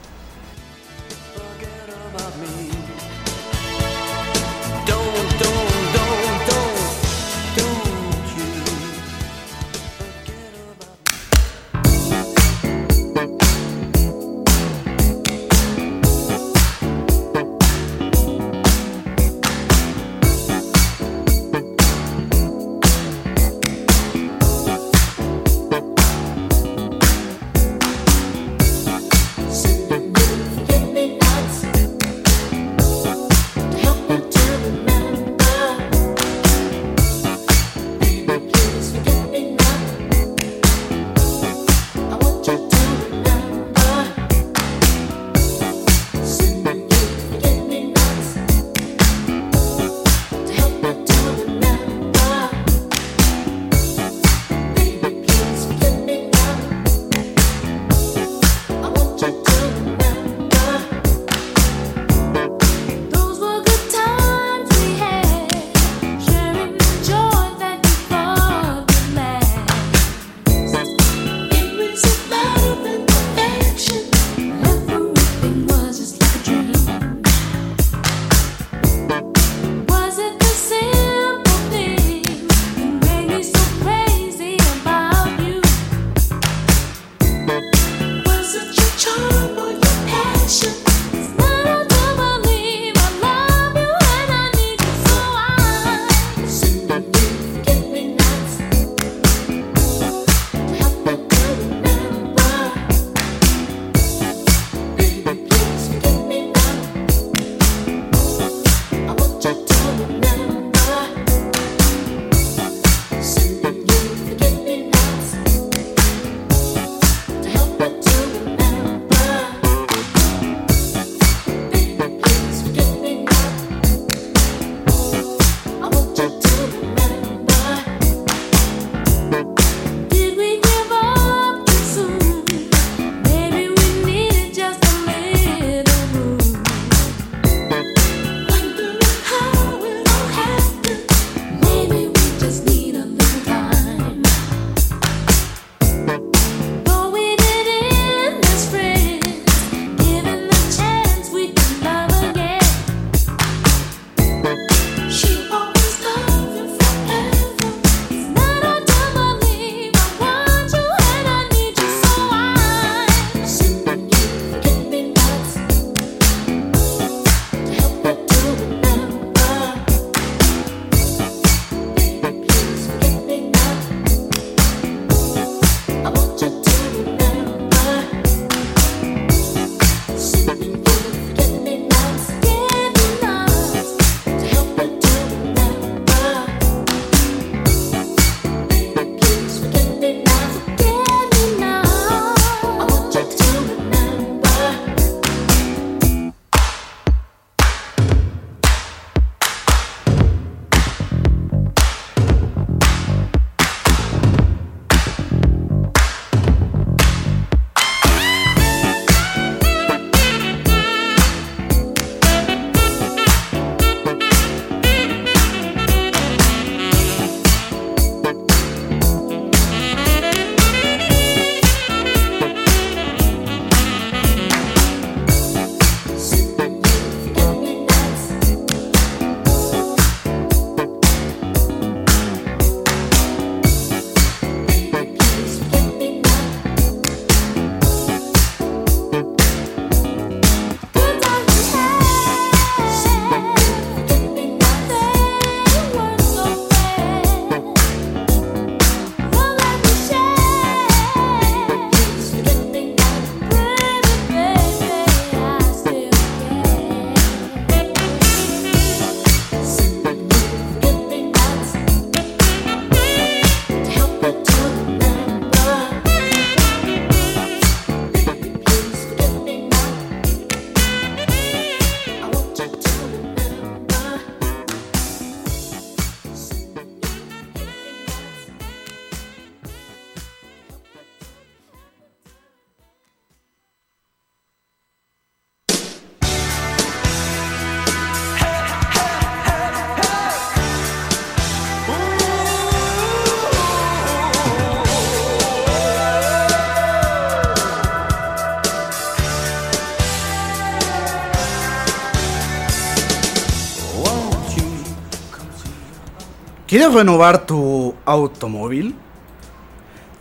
¿Quieres renovar tu automóvil?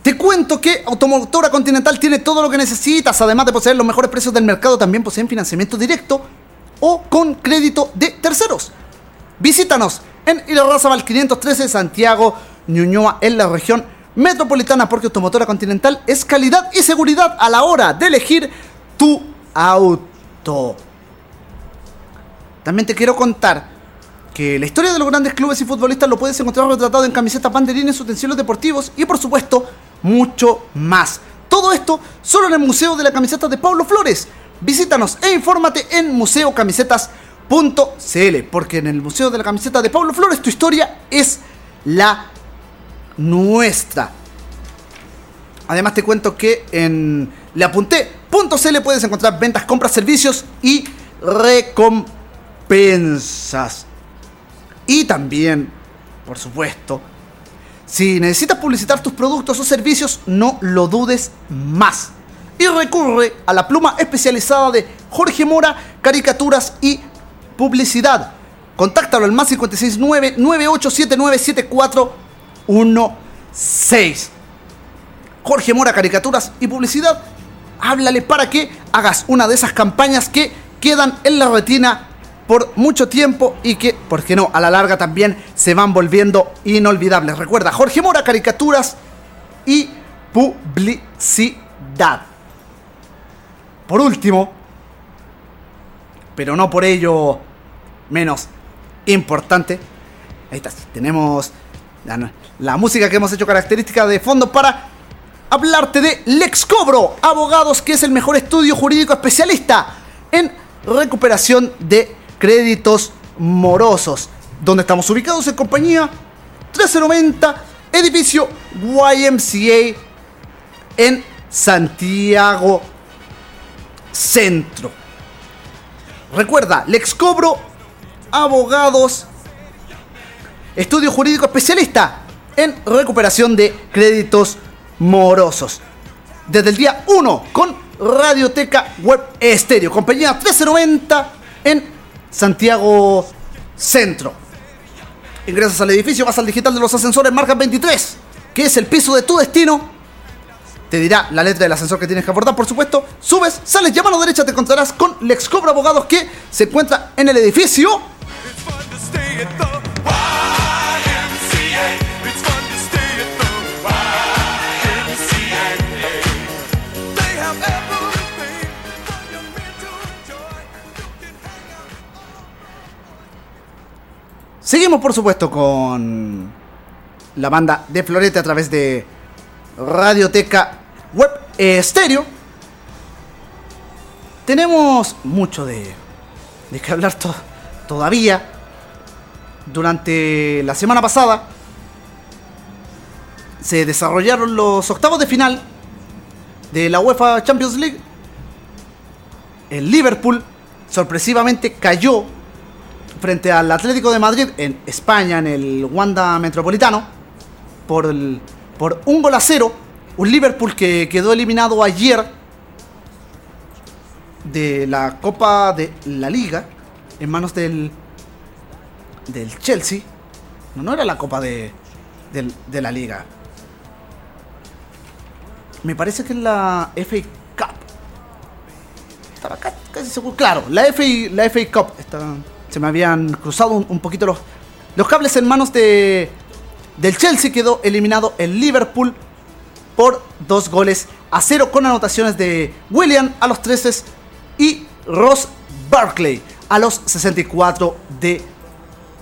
Te cuento que Automotora Continental tiene todo lo que necesitas, además de poseer los mejores precios del mercado, también poseen financiamiento directo o con crédito de terceros. Visítanos en Val 513 Santiago, Ñuñoa, en la región metropolitana, porque Automotora Continental es calidad y seguridad a la hora de elegir tu auto. También te quiero contar que la historia de los grandes clubes y futbolistas lo puedes encontrar retratado en camisetas, banderines, utensilios deportivos y por supuesto mucho más. Todo esto solo en el Museo de la Camiseta de Pablo Flores. Visítanos e infórmate en museocamisetas.cl porque en el Museo de la Camiseta de Pablo Flores tu historia es la nuestra. Además te cuento que en leapunté.cl puedes encontrar ventas, compras, servicios y recompensas. Y también, por supuesto, si necesitas publicitar tus productos o servicios, no lo dudes más. Y recurre a la pluma especializada de Jorge Mora, caricaturas y publicidad. Contáctalo al más 569 9879 Jorge Mora, caricaturas y publicidad. Háblale para que hagas una de esas campañas que quedan en la retina por mucho tiempo y que, ¿por qué no?, a la larga también se van volviendo inolvidables. Recuerda, Jorge Mora, caricaturas y publicidad. Por último, pero no por ello menos importante, ahí está, tenemos la, la música que hemos hecho característica de fondo para hablarte de Lex Cobro, abogados, que es el mejor estudio jurídico especialista en recuperación de créditos morosos. Donde estamos ubicados en compañía 1390, edificio YMCA en Santiago Centro. Recuerda, Lex Cobro, abogados, estudio jurídico especialista en recuperación de créditos morosos. Desde el día 1 con Radioteca Web Estéreo, compañía 1390 en Santiago Centro. Ingresas al edificio, vas al digital de los ascensores, marca 23, que es el piso de tu destino. Te dirá la letra del ascensor que tienes que abordar, por supuesto. Subes, sales, llama a la derecha, te encontrarás con Lex Cobra Abogados que se encuentra en el edificio. Seguimos, por supuesto, con la banda de Florete a través de Radioteca Web Estéreo. Tenemos mucho de, de qué hablar todavía. Durante la semana pasada se desarrollaron los octavos de final de la UEFA Champions League. El Liverpool sorpresivamente cayó frente al Atlético de Madrid en España, en el Wanda Metropolitano, por, por un gol a cero. Un Liverpool que quedó eliminado ayer de la Copa de la Liga en manos del, del Chelsea. No, no era la Copa de, de la Liga. Me parece que es la FA Cup. Estaba casi seguro. Claro, la FA, la FA Cup. Está, se me habían cruzado un, poquito los, los cables en manos de, del Chelsea. Quedó eliminado el Liverpool por dos goles a cero con anotaciones de William a los 13 y Ross Barkley a los 64 de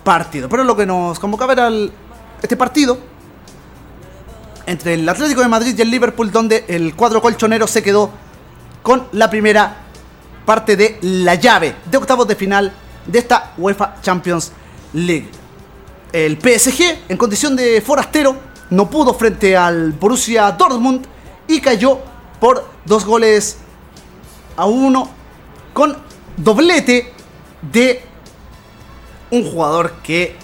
partido. Pero lo que nos convocaba era este partido entre el Atlético de Madrid y el Liverpool, donde el cuadro colchonero se quedó con la primera parte de la llave de octavos de final de esta UEFA Champions League. El PSG, en condición de forastero, no pudo frente al Borussia Dortmund y cayó por dos goles a uno con doblete de un jugador que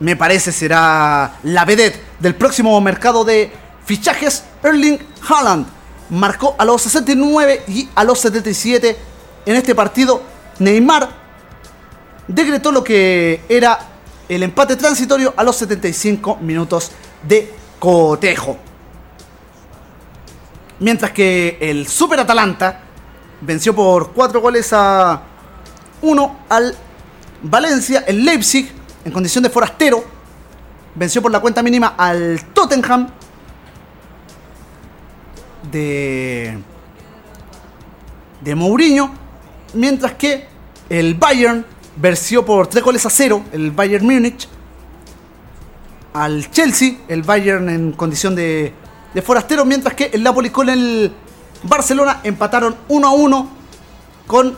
me parece será la vedette del próximo mercado de fichajes, Erling Haaland. Marcó a los 69 y a los 77 en este partido Neymar decretó lo que era el empate transitorio a los 75 minutos de cotejo. Mientras que el Super Atalanta venció por 4 goles a 1 al Valencia. El Leipzig, en condición de forastero, venció por la cuenta mínima al Tottenham de, de Mourinho. Mientras que el Bayern venció por 3 goles a 0, el Bayern Múnich, al Chelsea, el Bayern en condición de de forastero, mientras que el Napoli con el Barcelona empataron 1 a 1 con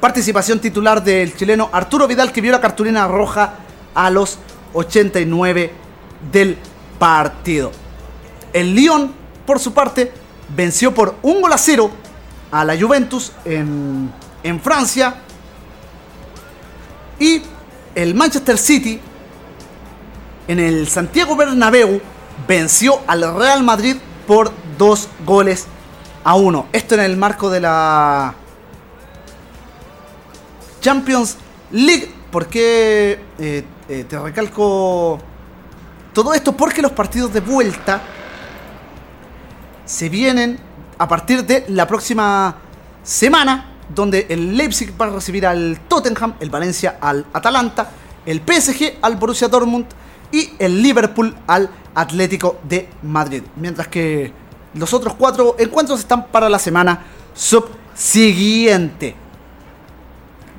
participación titular del chileno Arturo Vidal que vio la cartulina roja a los 89 del partido. El Lyon, por su parte, venció por un gol a 0 a la Juventus en, en Francia. Y el Manchester City en el Santiago Bernabéu venció al Real Madrid por dos goles a uno. Esto en el marco de la Champions League. ¿Por qué eh, eh, te recalco todo esto? Porque los partidos de vuelta se vienen a partir de la próxima semana, donde el Leipzig va a recibir al Tottenham, el Valencia al Atalanta, el PSG al Borussia Dortmund y el Liverpool al Atlético de Madrid. Mientras que los otros cuatro encuentros están para la semana subsiguiente.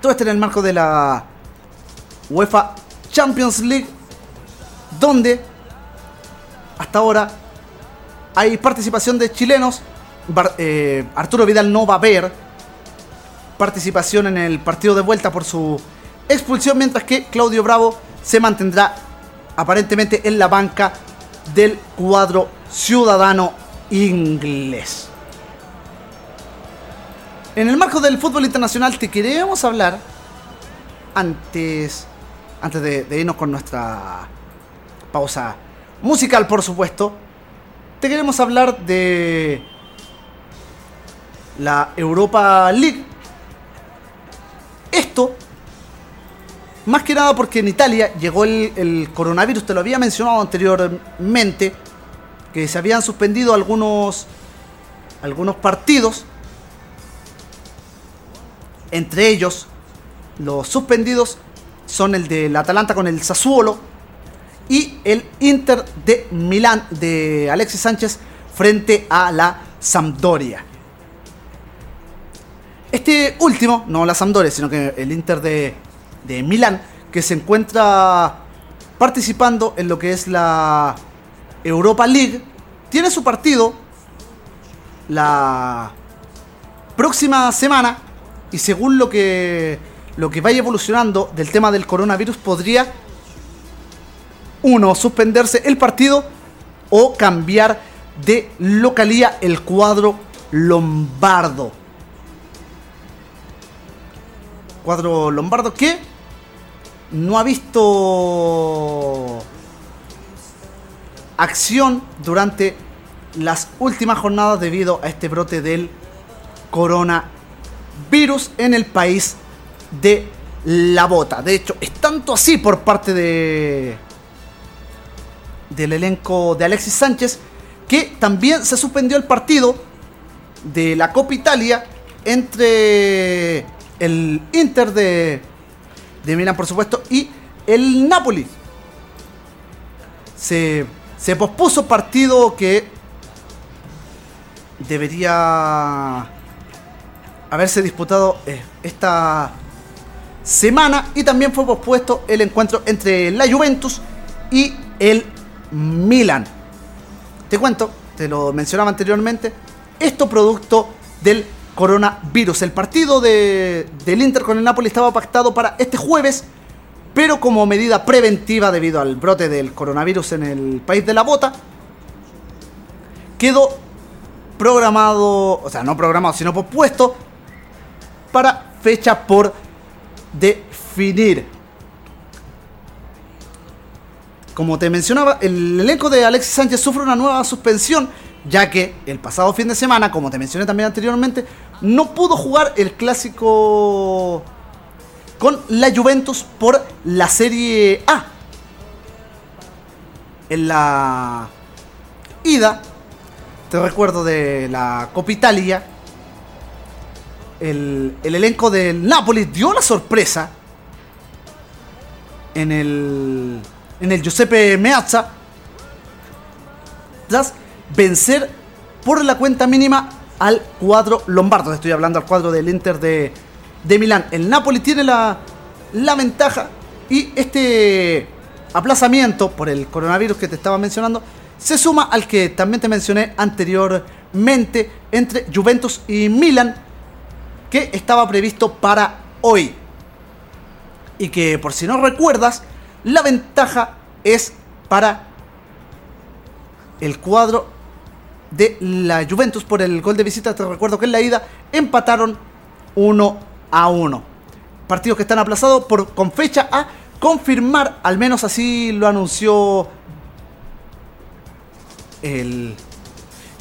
Todo esto en el marco de la UEFA Champions League, donde hasta ahora hay participación de chilenos. Eh, Arturo Vidal no va a ver participación en el partido de vuelta por su expulsión, mientras que Claudio Bravo se mantendrá aparentemente en la banca del cuadro ciudadano inglés. En el marco del fútbol internacional te queremos hablar, antes, antes de, irnos con nuestra pausa musical, por supuesto, te queremos hablar de la Europa League. Esto más que nada porque en Italia llegó el, coronavirus, te lo había mencionado anteriormente, que se habían suspendido algunos, algunos partidos. Entre ellos, los suspendidos son el del Atalanta con el Sassuolo y el Inter de Milán de Alexis Sánchez frente a la Sampdoria. Este último, no la Sampdoria, sino que el Inter de de Milán, que se encuentra participando en lo que es la Europa League, tiene su partido la próxima semana y según lo que lo que vaya evolucionando del tema del coronavirus podría uno suspenderse el partido o cambiar de localía el cuadro lombardo. Cuadro lombardo que no ha visto acción durante las últimas jornadas debido a este brote del coronavirus en el país de la bota. De hecho, es tanto así por parte de del elenco de Alexis Sánchez que también se suspendió el partido de la Copa Italia entre el Inter de de Milan, por supuesto, y el Napoli. Se, se pospuso partido que debería haberse disputado eh, esta semana y también fue pospuesto el encuentro entre la Juventus y el Milan. Te cuento, te lo mencionaba anteriormente, esto producto del coronavirus. El partido de, del Inter con el Napoli estaba pactado para este jueves, pero como medida preventiva debido al brote del coronavirus en el país de la bota, quedó programado, o sea, no programado, sino pospuesto para fecha por definir. Como te mencionaba, el elenco de Alexis Sánchez sufre una nueva suspensión, ya que el pasado fin de semana, como te mencioné también anteriormente, no pudo jugar el clásico con la Juventus por la Serie A. En la ida, te recuerdo de la Copa Italia, el, el elenco del Napoli dio la sorpresa en el, en el Giuseppe Meazza tras vencer por la cuenta mínima al cuadro lombardo. Estoy hablando al cuadro del Inter de, de Milán. El Napoli tiene la, la ventaja y este aplazamiento por el coronavirus que te estaba mencionando se suma al que también te mencioné anteriormente entre Juventus y Milan que estaba previsto para hoy. Y que por si no recuerdas, la ventaja es para el cuadro de la Juventus por el gol de visita. Te recuerdo que en la ida empataron 1 a 1. Partidos que están aplazados por, con fecha a confirmar, al menos así lo anunció el,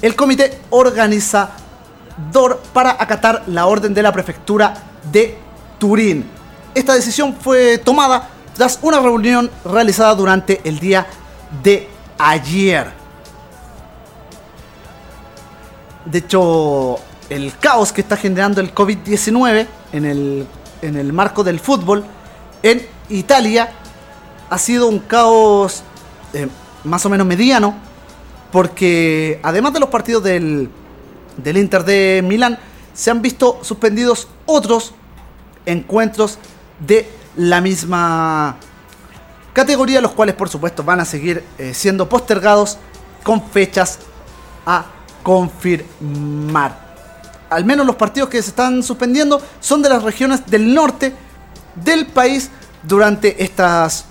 el comité organizador para acatar la orden de la prefectura de Turín. Esta decisión fue tomada tras una reunión realizada durante el día de ayer. De hecho, el caos que está generando el COVID-19 en el, en el marco del fútbol en Italia ha sido un caos eh, más o menos mediano, porque además de los partidos del, del Inter de Milán, se han visto suspendidos otros encuentros de la misma categoría, los cuales por supuesto van a seguir eh, siendo postergados con fechas a confirmar. Al menos los partidos que se están suspendiendo son de las regiones del norte del país durante estas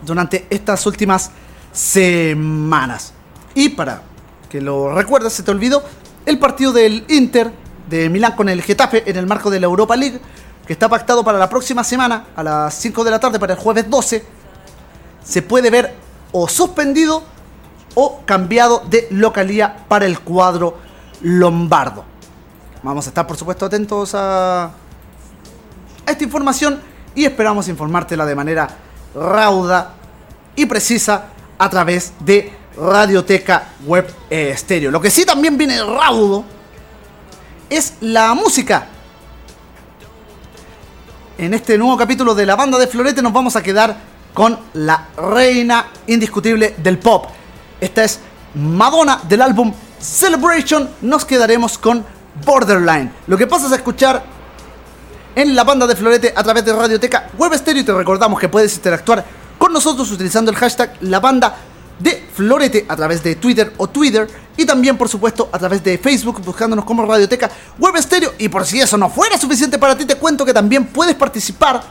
durante estas últimas semanas. Y para que lo recuerdes, se te olvidó el partido del Inter de Milán con el Getafe en el marco de la Europa League, que está pactado para la próxima semana a las 5 de la tarde para el jueves 12, se puede ver o suspendido o cambiado de localía para el cuadro lombardo. Vamos a estar por supuesto atentos a, esta información y esperamos informártela de manera rauda y precisa a través de Radioteca Web Estéreo. Lo que sí también viene raudo es la música. En este nuevo capítulo de la banda de Florete nos vamos a quedar con la reina indiscutible del pop. Esta es Madonna del álbum Celebration. Nos quedaremos con Borderline. Lo que pasa es escuchar en la banda de Florete a través de Radioteca Web Stereo y te recordamos que puedes interactuar con nosotros utilizando el hashtag la banda de Florete a través de Twitter o Twitter y también por supuesto a través de Facebook buscándonos como Radioteca Web Stereo y por si eso no fuera suficiente para ti te cuento que también puedes participar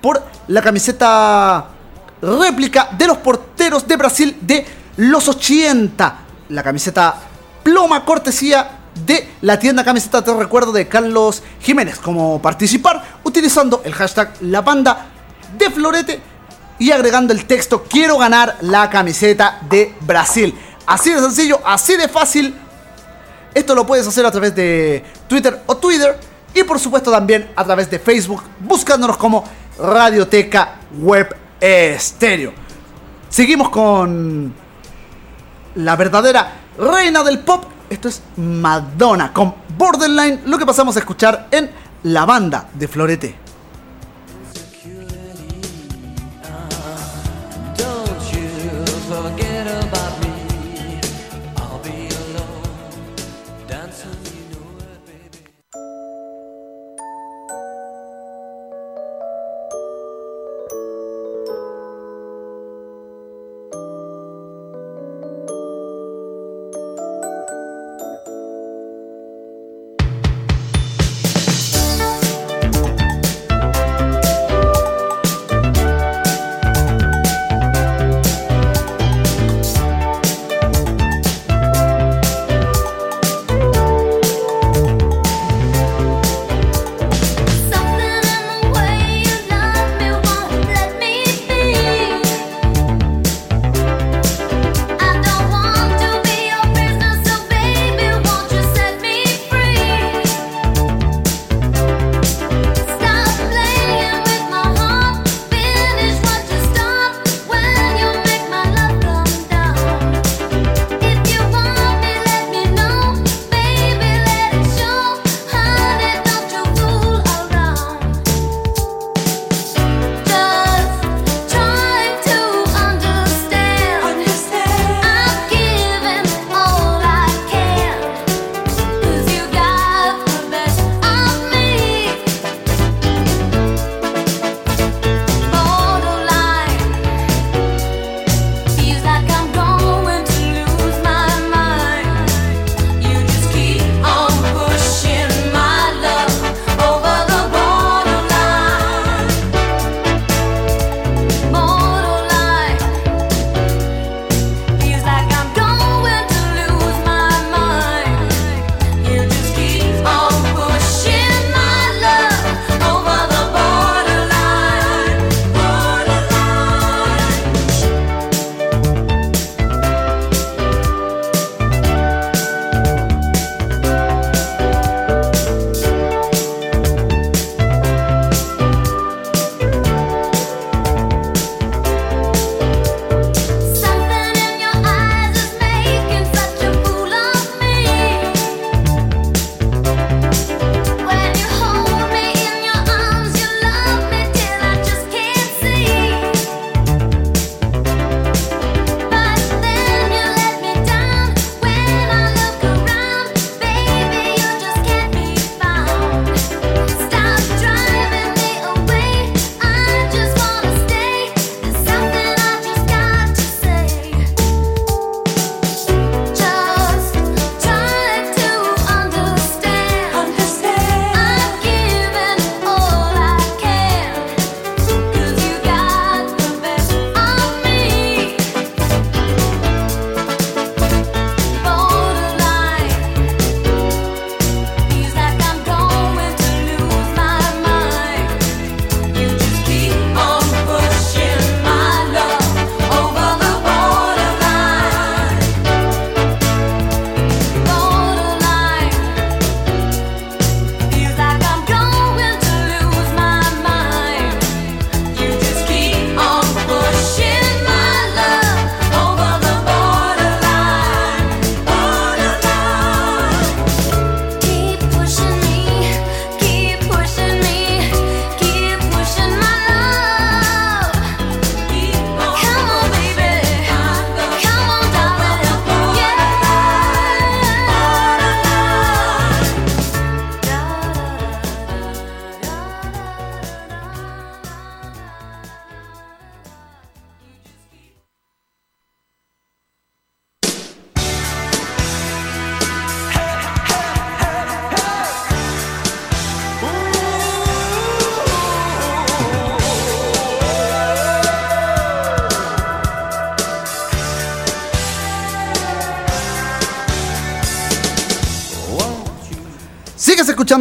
por la camiseta réplica de los porteros de Brasil de los 80 la camiseta ploma cortesía de la tienda camiseta te recuerdo de Carlos Jiménez como participar utilizando el hashtag la banda de Florete y agregando el texto quiero ganar la camiseta de Brasil. Así de sencillo, así de fácil. Esto lo puedes hacer a través de Twitter o Twitter y por supuesto también a través de Facebook buscándonos como Radioteca Web Estéreo. Seguimos con la verdadera reina del pop. Esto es Madonna con Borderline, lo que pasamos a escuchar en la banda de Florete.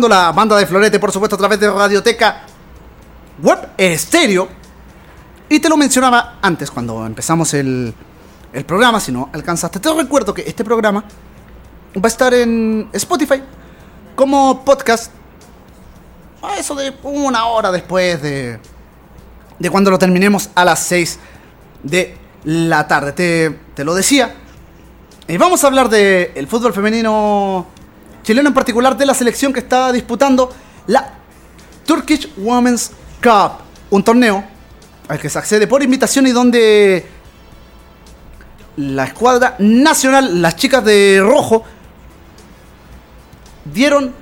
La banda de Florete, por supuesto, a través de Radioteca Web Estéreo. Y te lo mencionaba antes, cuando empezamos el, el programa, si no alcanzaste. Te recuerdo que este programa va a estar en Spotify como podcast. Eso de una hora después de, de cuando lo terminemos a las 6 de la tarde. Te, te lo decía. Y vamos a hablar del el fútbol femenino chileno, en particular de la selección que está disputando la Turkish Women's Cup, un torneo al que se accede por invitación y donde la escuadra nacional, las chicas de rojo, dieron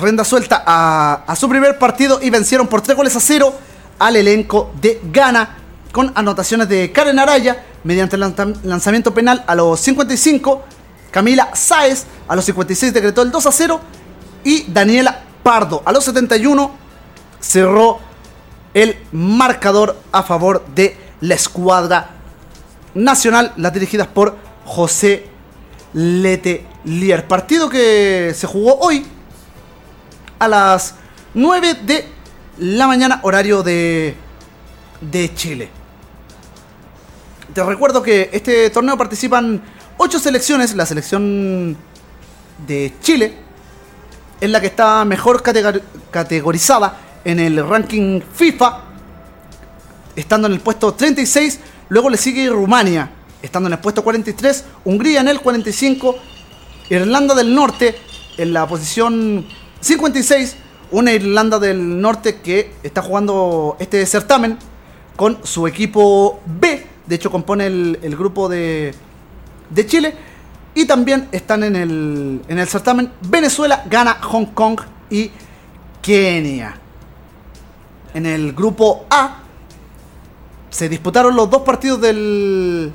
renda suelta a, su primer partido y vencieron por 3 goles a 0 al elenco de Ghana con anotaciones de Karen Araya mediante el lanzamiento penal a los 55, Camila Sáez a los 56 decretó el 2 a 0 y Daniela Pardo a los 71 cerró el marcador a favor de la escuadra nacional, las dirigidas por José Letelier. Partido que se jugó hoy a las 9 de la mañana, horario de, de Chile. Te recuerdo que este torneo participan 8 selecciones, la selección de Chile es la que está mejor categorizada en el ranking FIFA, estando en el puesto 36, luego le sigue Rumania, estando en el puesto 43, Hungría en el 45, Irlanda del Norte en la posición 56, una Irlanda del Norte que está jugando este certamen con su equipo B, de hecho compone el, grupo de, de, Chile, y también están en el, en el certamen Venezuela, Ghana, Hong Kong y Kenia. En el grupo A se disputaron los dos partidos del,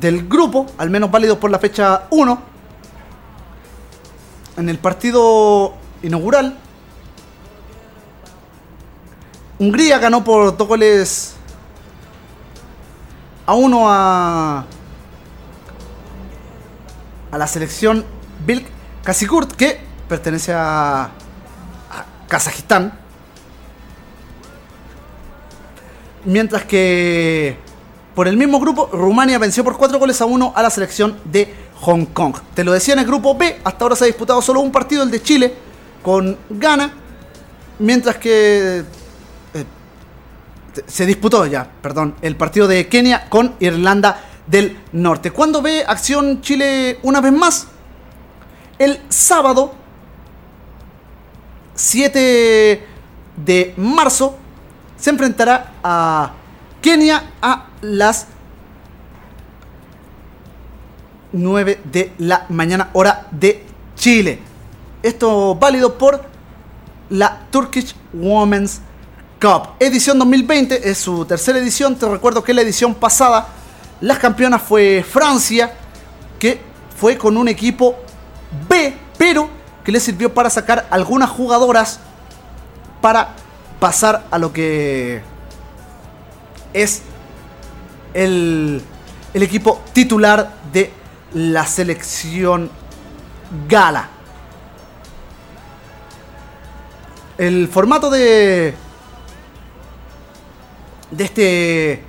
del grupo, al menos válidos por la fecha 1. En el partido inaugural, Hungría ganó por dos goles a uno a, a la selección Bilk Kasikurt, que pertenece a, a Kazajistán. Mientras que por el mismo grupo, Rumania venció por 4 goles a 1 a la selección de Hong Kong. Te lo decía en el grupo B, hasta ahora se ha disputado solo un partido, el de Chile, con Ghana, mientras que eh, se disputó ya, perdón, el partido de Kenia con Irlanda del Norte. ¿Cuándo ve acción Chile una vez más? El sábado 7 de marzo se enfrentará a Kenia a las 9 de la mañana, hora de Chile. Esto válido por la Turkish Women's Cup. Edición 2020 es su tercera edición. Te recuerdo que la edición pasada, las campeonas fue Francia, que fue con un equipo B, pero que le sirvió para sacar algunas jugadoras para pasar a lo que es el, el equipo titular de la selección gala. El formato de de este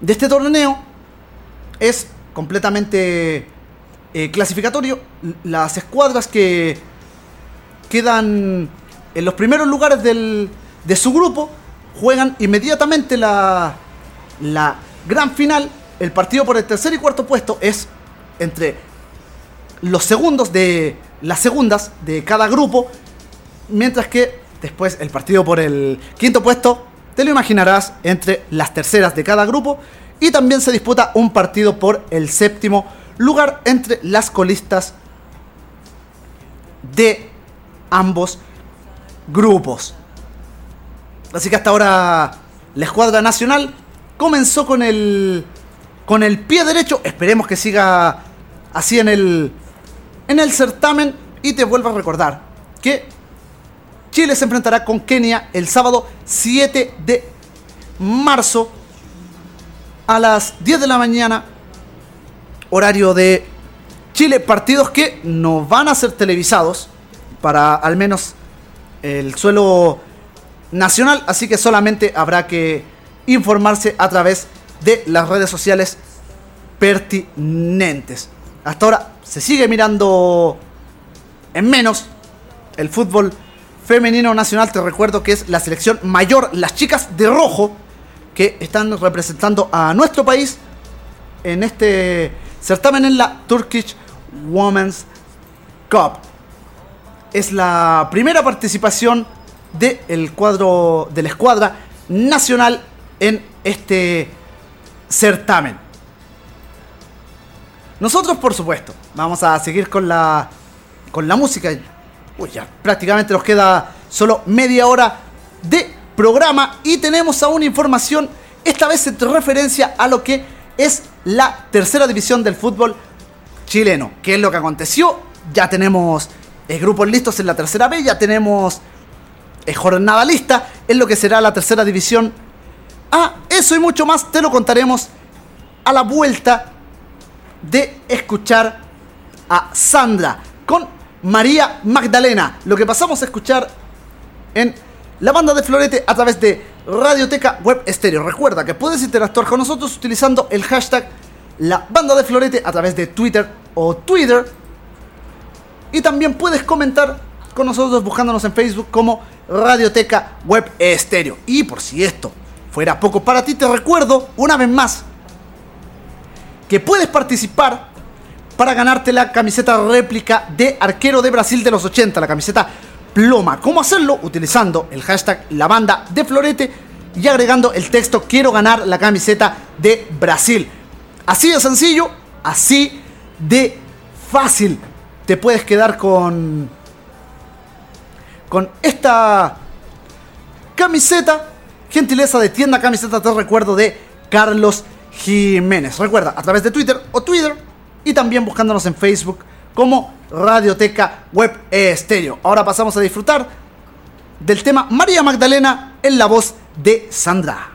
de este torneo es completamente eh, clasificatorio. Las escuadras que quedan en los primeros lugares del, de su grupo juegan inmediatamente la, la gran final. El partido por el tercer y cuarto puesto es entre los segundos de las segundas de cada grupo, mientras que después el partido por el quinto puesto, te lo imaginarás, entre las terceras de cada grupo, y también se disputa un partido por el séptimo lugar entre las colistas de ambos grupos. Así que hasta ahora la escuadra nacional comenzó con el con el pie derecho. Esperemos que siga así en el, en el certamen. Y te vuelvo a recordar que Chile se enfrentará con Kenia el sábado 7 de marzo a las 10 de la mañana, horario de Chile, partidos que no van a ser televisados para al menos el suelo nacional, así que solamente habrá que informarse a través de las redes sociales pertinentes. Hasta ahora se sigue mirando en menos el fútbol femenino nacional. Te recuerdo que es la selección mayor, las chicas de rojo, que están representando a nuestro país en este certamen en la Turkish Women's Cup. Es la primera participación del cuadro de la escuadra nacional en este certamen. Nosotros, por supuesto, vamos a seguir con la con la música. Uy, ya prácticamente nos queda solo media hora de programa y tenemos aún información, esta vez en referencia a lo que es la tercera división del fútbol chileno. ¿Qué es lo que aconteció? Ya tenemos eh, grupos listos en la tercera B, ya tenemos eh, jornada lista en lo que será la tercera división. Ah, eso y mucho más te lo contaremos a la vuelta de escuchar a Sandra con María Magdalena. Lo que pasamos a escuchar en la banda de Florete a través de Radioteca Web Estéreo. Recuerda que puedes interactuar con nosotros utilizando el hashtag La Banda de Florete a través de Twitter o Twitter. Y también puedes comentar con nosotros buscándonos en Facebook como Radioteca Web Estéreo. Y por si esto fuera poco para ti, te recuerdo una vez más que puedes participar para ganarte la camiseta réplica de arquero de Brasil de los 80, la camiseta ploma. ¿Cómo hacerlo? Utilizando el hashtag la banda de Florete y agregando el texto quiero ganar la camiseta de Brasil. Así de sencillo, así de fácil. Te puedes quedar con con esta camiseta, gentileza de tienda camiseta te recuerdo de Carlos Jiménez. Recuerda, a través de Twitter o Twitter y también buscándonos en Facebook como Radioteca Web Estéreo. Ahora pasamos a disfrutar del tema María Magdalena en la voz de Sandra.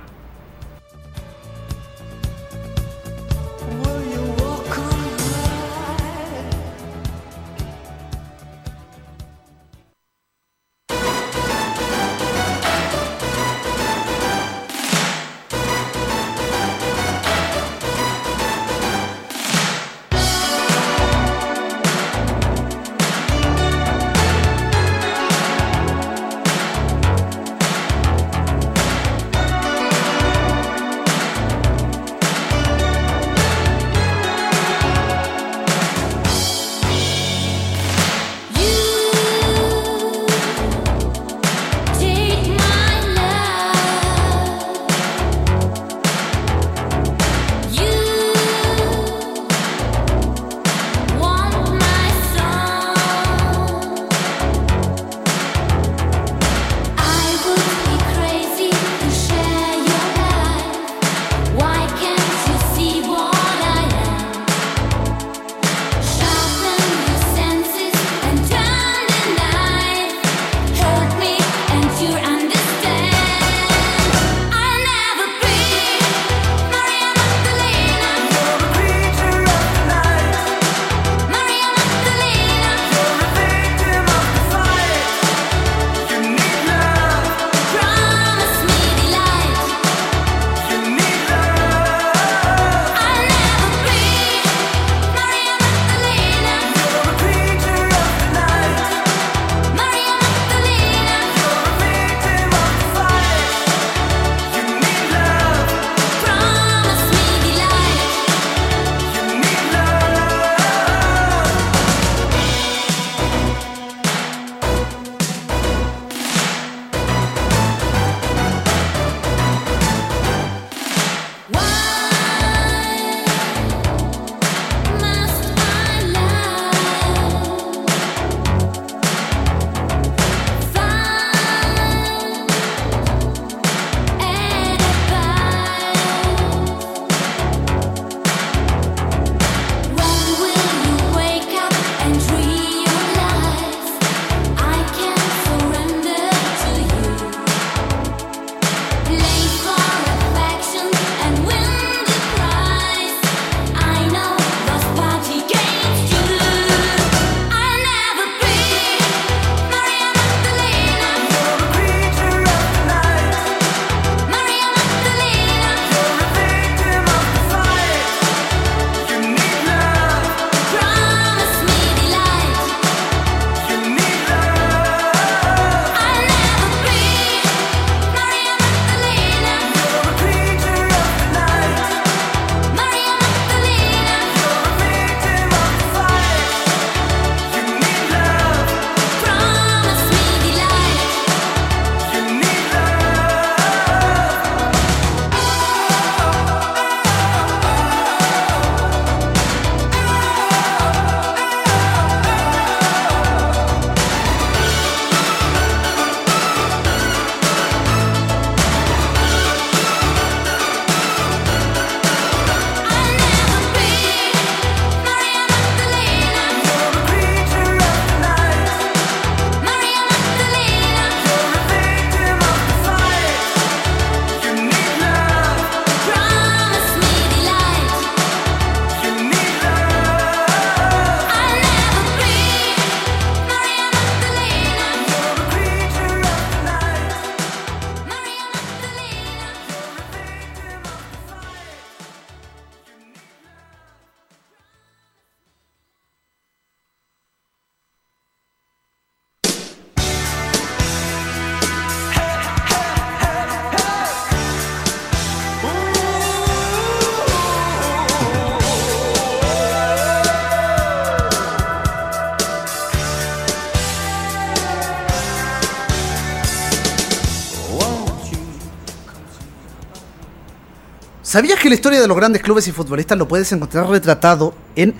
¿Sabías que la historia de los grandes clubes y futbolistas lo puedes encontrar retratado en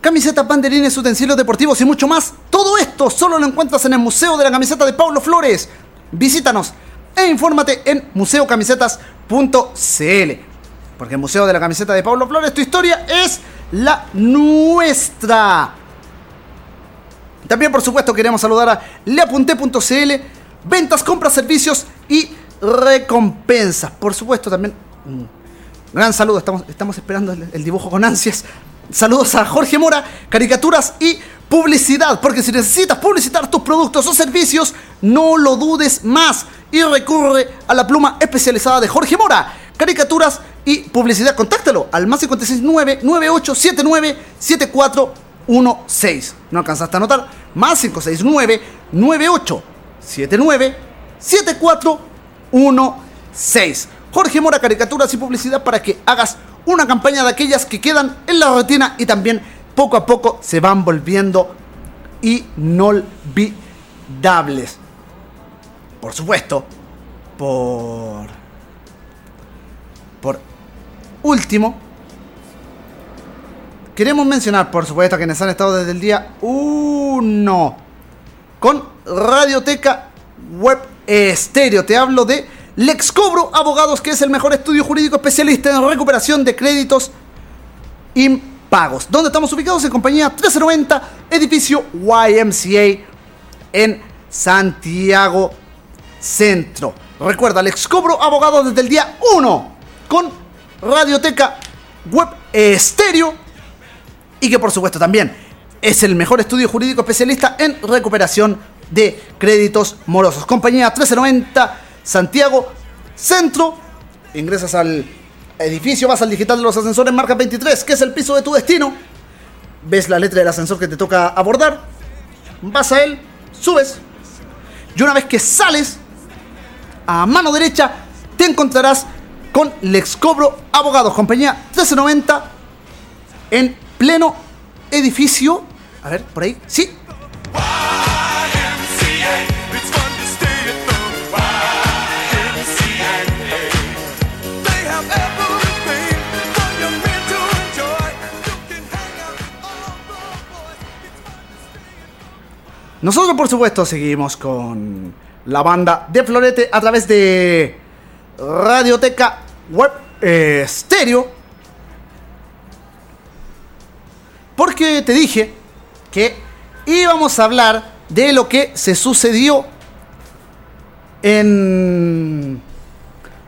camisetas, banderines, utensilios deportivos y mucho más? Todo esto solo lo encuentras en el Museo de la Camiseta de Pablo Flores. Visítanos e infórmate en museocamisetas.cl. Porque el Museo de la Camiseta de Pablo Flores, tu historia es la nuestra. También, por supuesto, queremos saludar a leapunte.cl, ventas, compras, servicios y recompensas. Por supuesto, también gran saludo, estamos, estamos esperando el, dibujo con ansias. Saludos a Jorge Mora, caricaturas y publicidad, porque si necesitas publicitar tus productos o servicios, no lo dudes más y recurre a la pluma especializada de Jorge Mora, caricaturas y publicidad. Contáctalo al más 569 9879 7416. ¿No alcanzaste a anotar? Más 569 9879 7416. Jorge Mora, caricaturas y publicidad para que hagas una campaña de aquellas que quedan en la rutina y también poco a poco se van volviendo inolvidables. Por supuesto, por por último, queremos mencionar, por supuesto, a quienes han estado desde el día 1 con Radioteca Web Estéreo. Te hablo de Lex Cobro Abogados, que es el mejor estudio jurídico especialista en recuperación de créditos impagos. Donde estamos ubicados en compañía 1390, edificio YMCA en Santiago Centro. Recuerda, Lex Cobro Abogados desde el día 1 con Radioteca Web Estéreo y que por supuesto también es el mejor estudio jurídico especialista en recuperación de créditos morosos. Compañía 1390 Santiago Centro. Ingresas al edificio, vas al digital de los ascensores marca 23, que es el piso de tu destino. Ves la letra del ascensor que te toca abordar. Vas a él, subes. Y una vez que sales, a mano derecha, te encontrarás con Lex Cobro Abogados, compañía 1390, en pleno edificio. A ver, por ahí, sí. Nosotros, por supuesto, seguimos con la banda de Florete a través de Radioteca Web eh, Stereo. Porque te dije que íbamos a hablar de lo que se sucedió en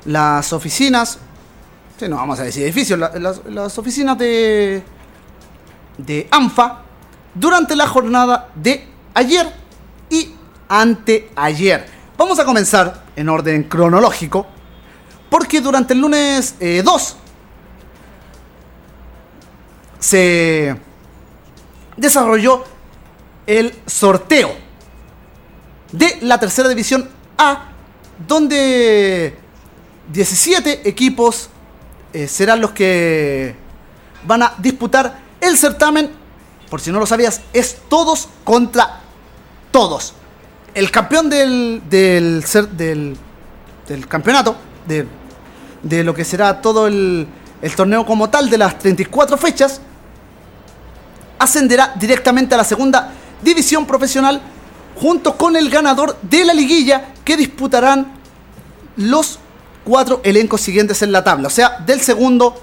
las oficinas. Sí, no vamos a decir edificios, la- las, las oficinas de, de ANFA durante la jornada de ayer y anteayer. Vamos a comenzar en orden cronológico porque durante el lunes eh, 2 se desarrolló el sorteo de la tercera división A, donde 17 equipos eh, serán los que van a disputar el certamen. Por si no lo sabías, es todos contra todos. El campeón del, del, del, del campeonato, de, de lo que será todo el, el torneo como tal de las 34 fechas, ascenderá directamente a la segunda división profesional junto con el ganador de la liguilla que disputarán los cuatro elencos siguientes en la tabla, o sea, del segundo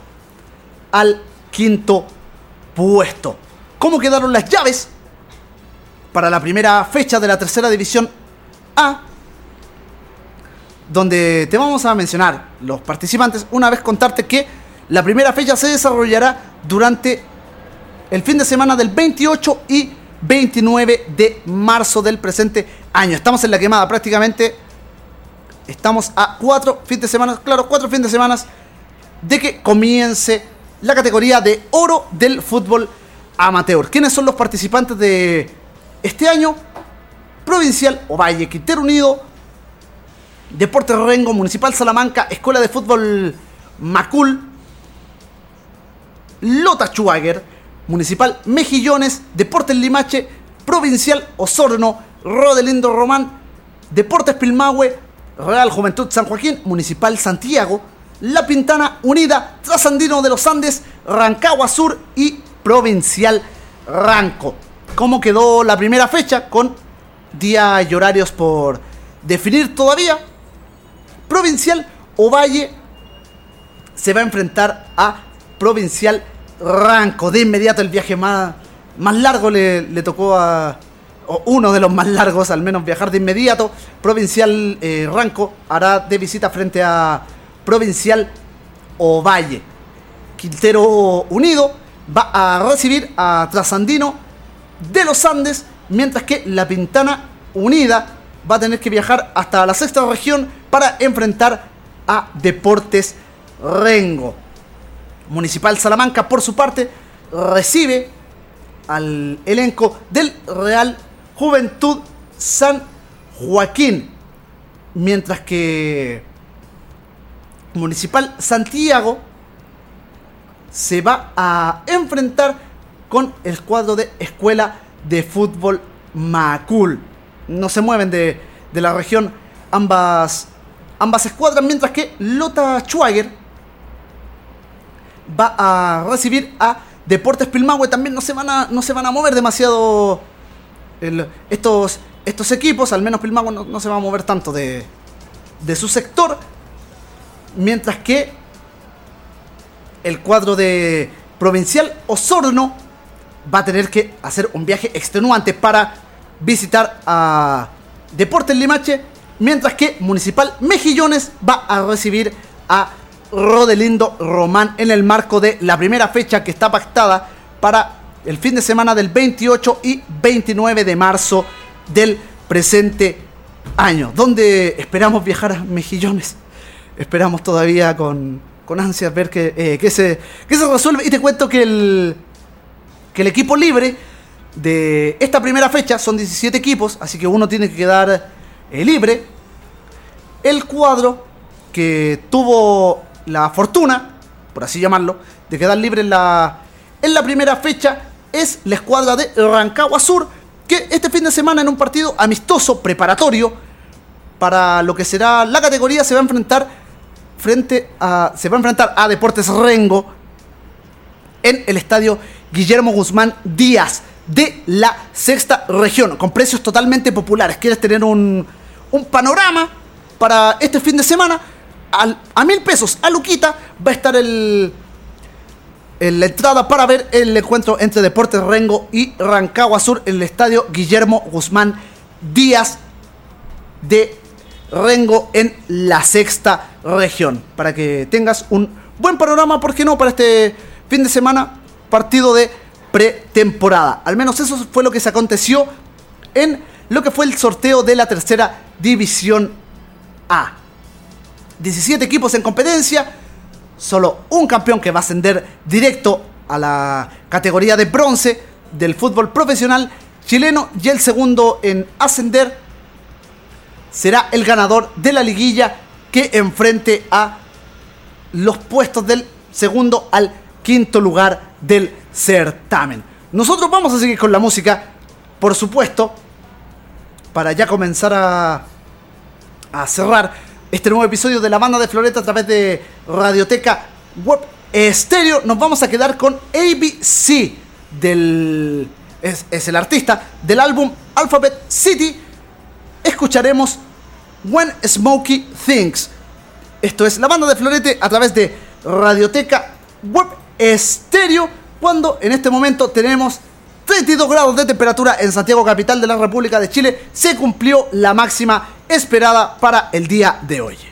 al quinto puesto. ¿Cómo quedaron las llaves para la primera fecha de la tercera división A? Donde te vamos a mencionar los participantes, una vez contarte que la primera fecha se desarrollará durante el fin de semana del 28 y 29 de marzo del presente año. Estamos en la quemada prácticamente. Estamos a cuatro fines de semana, claro, cuatro fines de semana de que comience la categoría de oro del fútbol amateur. ¿Quiénes son los participantes de este año? Provincial Ovalle, Quintero Unido, Deportes Rengo, Municipal Salamanca, Escuela de Fútbol Macul, Lota Schwager, Municipal Mejillones, Deportes Limache, Provincial Osorno, Rodelindo Román, Deportes Pilmahue, Real Juventud San Joaquín, Municipal Santiago, La Pintana Unida, Trasandino de los Andes, Rancagua Sur y Provincial Ranco. ¿Cómo quedó la primera fecha? Con días y horarios por definir todavía. Provincial Ovalle se va a enfrentar a Provincial Ranco. De inmediato el viaje más, más largo le, tocó a... Uno de los más largos, al menos viajar de inmediato. Provincial eh, Ranco hará de visita frente a Provincial Ovalle. Quintero Unido va a recibir a Trasandino de los Andes, mientras que la Pintana Unida va a tener que viajar hasta la sexta región para enfrentar a Deportes Rengo. Municipal Salamanca, por su parte, recibe al elenco del Real Juventud San Joaquín. Mientras que Municipal Santiago se va a enfrentar con el cuadro de Escuela de Fútbol Macul. No se mueven de, de la región ambas, ambas escuadras, mientras que Lota Schwager va a recibir a Deportes Pilmahue. También no se van a, no se van a mover demasiado estos, estos equipos. Al menos Pilmahue no, se va a mover tanto de, de su sector. Mientras que el cuadro de Provincial Osorno va a tener que hacer un viaje extenuante para visitar a Deportes Limache. Mientras que Municipal Mejillones va a recibir a Rodelindo Román en el marco de la primera fecha que está pactada para el fin de semana del 28 y 29 de marzo del presente año, donde esperamos viajar a Mejillones. Esperamos todavía con, con ansias ver que, eh, se, que se resuelve. Y te cuento que el, que el equipo libre de esta primera fecha son 17 equipos, así que uno tiene que quedar eh, libre. El cuadro que tuvo la fortuna, por así llamarlo, de quedar libre en la, en la primera fecha es la escuadra de Rancagua Sur, que este fin de semana en un partido amistoso, preparatorio, para lo que será la categoría, se va a enfrentar frente a. se va a enfrentar a Deportes Rengo en el estadio Guillermo Guzmán Díaz de la sexta región, con precios totalmente populares. ¿Quieres tener un, un panorama para este fin de semana? a mil pesos a Luquita va a estar el, la entrada para ver el encuentro entre Deportes Rengo y Rancagua Sur en el estadio Guillermo Guzmán Díaz de Rengo en la sexta región. Para que tengas un buen panorama, ¿por qué no? Para este fin de semana, partido de pretemporada. Al menos eso fue lo que se aconteció en lo que fue el sorteo de la tercera división A. 17 equipos en competencia, solo un campeón que va a ascender directo a la categoría de bronce del fútbol profesional chileno y el segundo en ascender será el ganador de la liguilla que enfrente a los puestos del segundo al quinto lugar del certamen. Nosotros vamos a seguir con la música, por supuesto, para ya comenzar a, cerrar este nuevo episodio de la banda de Floreta a través de Radioteca Web Estéreo. Nos vamos a quedar con ABC del. Es, es, el artista del álbum Alphabet City. Escucharemos When Smokey Thinks. Esto es la banda de Florete a través de Radioteca Web Estéreo. Cuando en este momento tenemos 32 grados de temperatura en Santiago, capital de la República de Chile, se cumplió la máxima esperada para el día de hoy.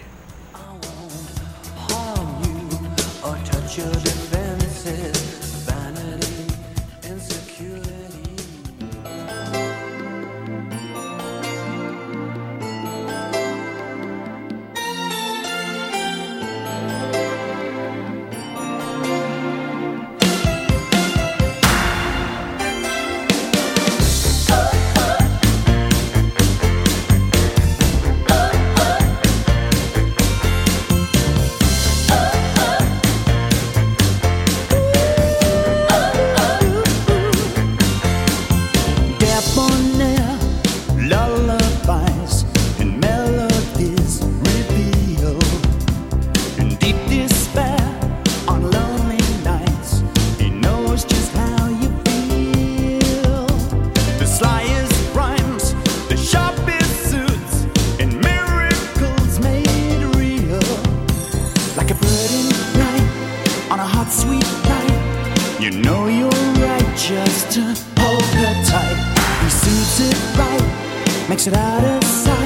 It right, makes it out of sight,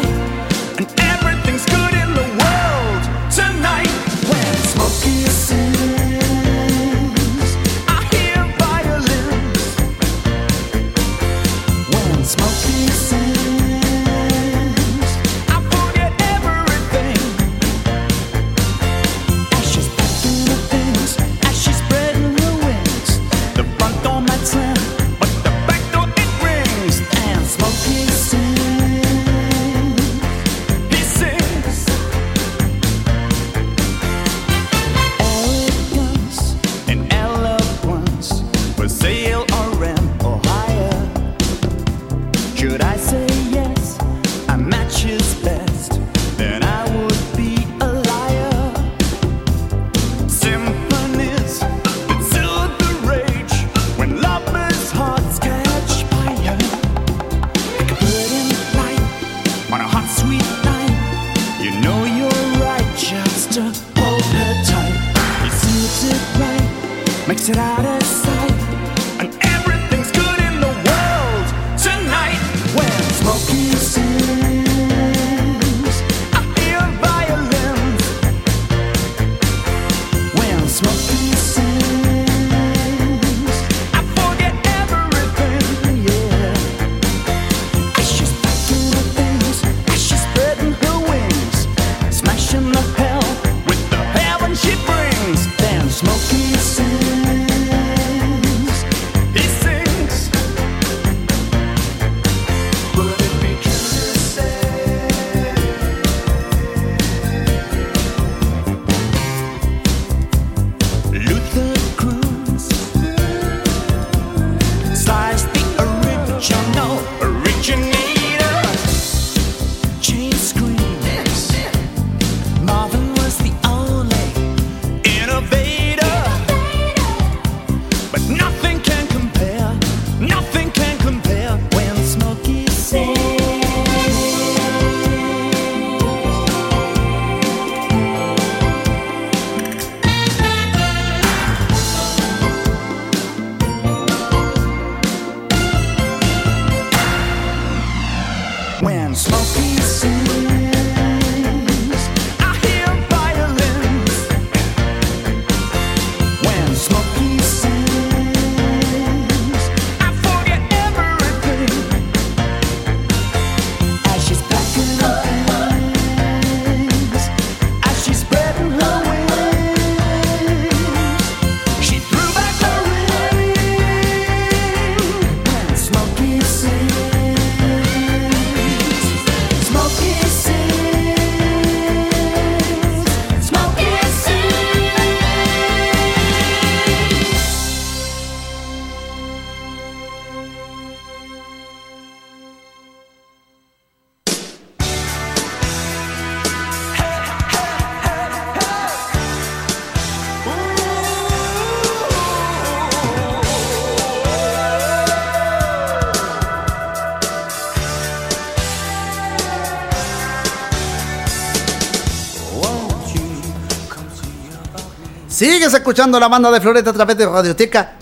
Sigues escuchando la banda de Floreta a través de Radioteca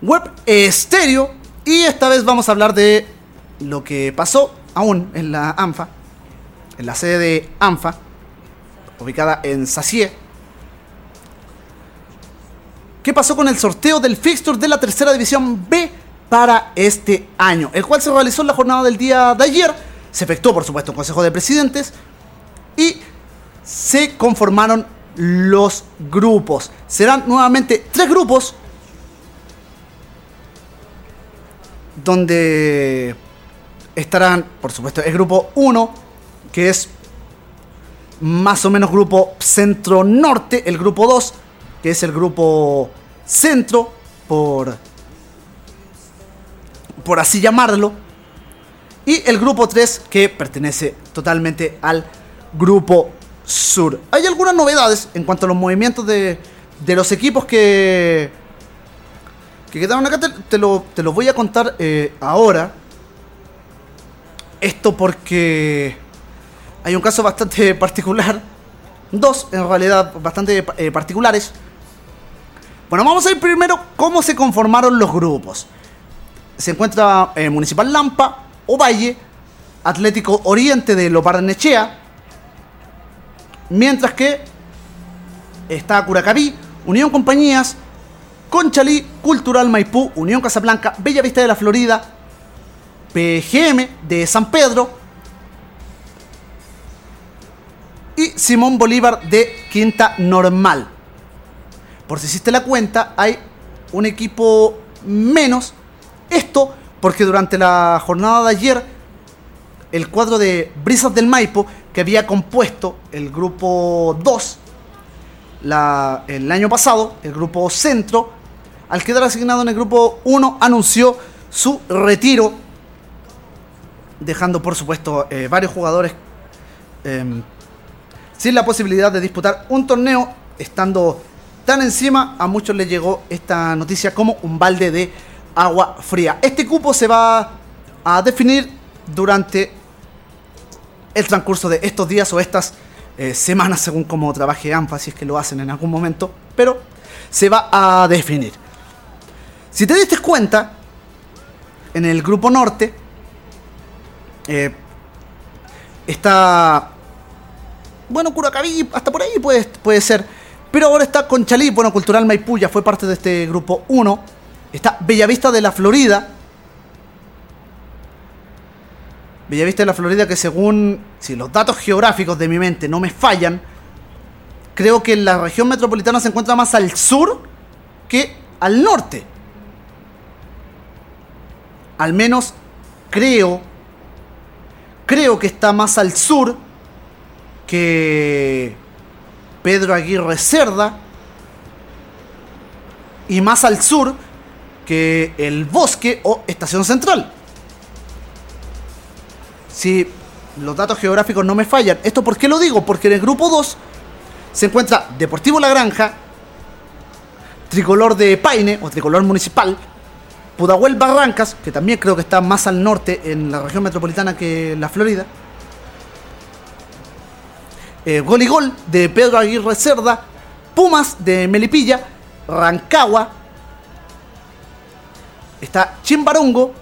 Web Estéreo. Y esta vez vamos a hablar de lo que pasó aún en la ANFA, en la sede de ANFA, ubicada en Sacié. ¿Qué pasó con el sorteo del fixture de la tercera división B para este año? El cual se realizó en la jornada del día de ayer. Se efectuó, por supuesto, un consejo de presidentes. Y se conformaron los grupos. Serán nuevamente tres grupos donde estarán, por supuesto, el grupo 1, que es más o menos grupo centro-norte, el grupo 2, que es el grupo centro, por, por así llamarlo, y el grupo 3, que pertenece totalmente al grupo sur. Hay algunas novedades en cuanto a los movimientos de, de los equipos que, que quedaron acá. Te, lo, te lo voy a contar eh, ahora. Esto porque hay un caso bastante (laughs) particular. Dos, en realidad, bastante eh, particulares. Bueno, vamos a ir primero cómo se conformaron los grupos. Se encuentra eh, Municipal Lampa, Ovalle, Atlético Oriente de Loparnechea, mientras que está Curacaví, Unión Compañías, Conchalí, Cultural Maipú, Unión Casablanca, Bella Vista de la Florida, PGM de San Pedro y Simón Bolívar de Quinta Normal. Por si hiciste la cuenta, hay un equipo menos. Esto porque durante la jornada de ayer, el cuadro de Brisas del Maipo, que había compuesto el grupo 2 la- el año pasado, el grupo Centro, al quedar asignado en el grupo 1, anunció su retiro, dejando por supuesto eh, varios jugadores em, sin la posibilidad de disputar un torneo, estando tan encima, a muchos les llegó esta noticia como un balde de agua fría. Este cupo se va a definir durante el transcurso de estos días o estas eh, semanas, según como trabaje ANFA, si es que lo hacen en algún momento, pero se va a definir. Si te diste cuenta, en el grupo norte eh, está, bueno, Curacaví, hasta por ahí puede, puede ser, pero ahora está Conchalí, bueno, Cultural Maipú fue parte de este grupo 1, está Bellavista de la Florida, Bellavista de la Florida que según si los datos geográficos de mi mente no me fallan, creo que la región metropolitana se encuentra más al sur que al norte. Al menos creo creo que está más al sur que Pedro Aguirre Cerda y más al sur que el bosque o estación central si los datos geográficos no me fallan. ¿Esto por qué lo digo? Porque en el grupo 2 se encuentra Deportivo La Granja, Tricolor de Paine o Tricolor Municipal, Pudahuel Barrancas, que también creo que está más al norte en la región metropolitana que la Florida. Eh, gol y Gol de Pedro Aguirre Cerda, Pumas de Melipilla, Rancagua, está Chimbarongo,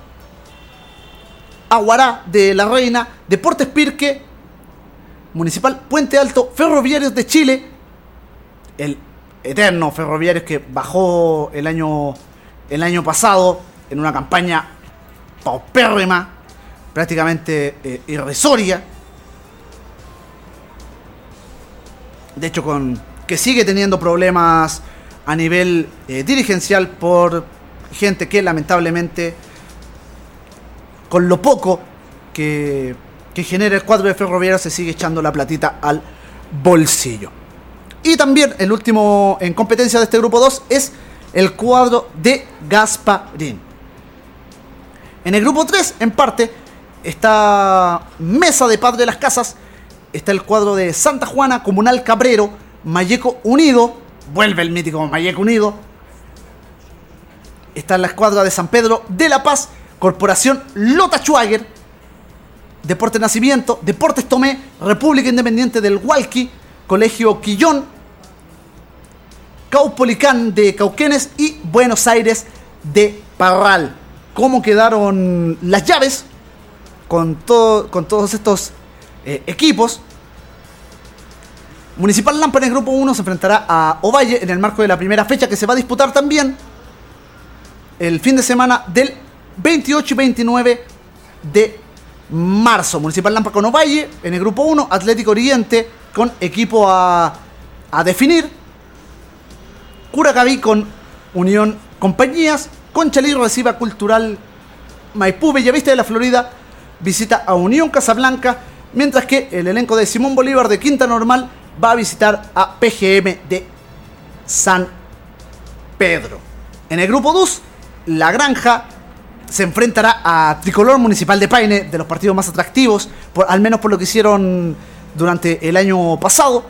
Aguará de La Reina, Deportes Pirque, Municipal Puente Alto, Ferroviarios de Chile, el eterno Ferroviarios que bajó el año, el año pasado en una campaña paupérrima, prácticamente eh, irrisoria. De hecho, con que sigue teniendo problemas a nivel eh, dirigencial por gente que lamentablemente con lo poco que, que genera el cuadro de ferroviario se sigue echando la platita al bolsillo. Y también el último en competencia de este grupo 2 es el cuadro de Gasparín. En el grupo 3, en parte, está Mesa de Paz de las Casas, está el cuadro de Santa Juana, Comunal Cabrero, Mayeco Unido, vuelve el mítico Mayeco Unido, está la escuadra de San Pedro de La Paz, Corporación Lota Schwager, Deporte Nacimiento, Deportes Tomé, República Independiente del Hualqui, Colegio Quillón, Caupolicán de Cauquenes y Buenos Aires de Parral. ¿Cómo quedaron las llaves con, todo, con todos estos eh, equipos? Municipal Lampa en grupo 1 se enfrentará a Ovalle en el marco de la primera fecha que se va a disputar también el fin de semana del 28 y 29 de marzo. Municipal Lampa con Ovalle en el grupo 1, Atlético Oriente con equipo a, a definir. Curacaví con Unión Compañías. Conchalí reciba Cultural Maipú, Bellavista de la Florida. Visita a Unión Casablanca. Mientras que el elenco de Simón Bolívar de Quinta Normal va a visitar a PGM de San Pedro. En el grupo 2, La Granja se enfrentará a Tricolor Municipal de Paine, de los partidos más atractivos, por, al menos por lo que hicieron durante el año pasado.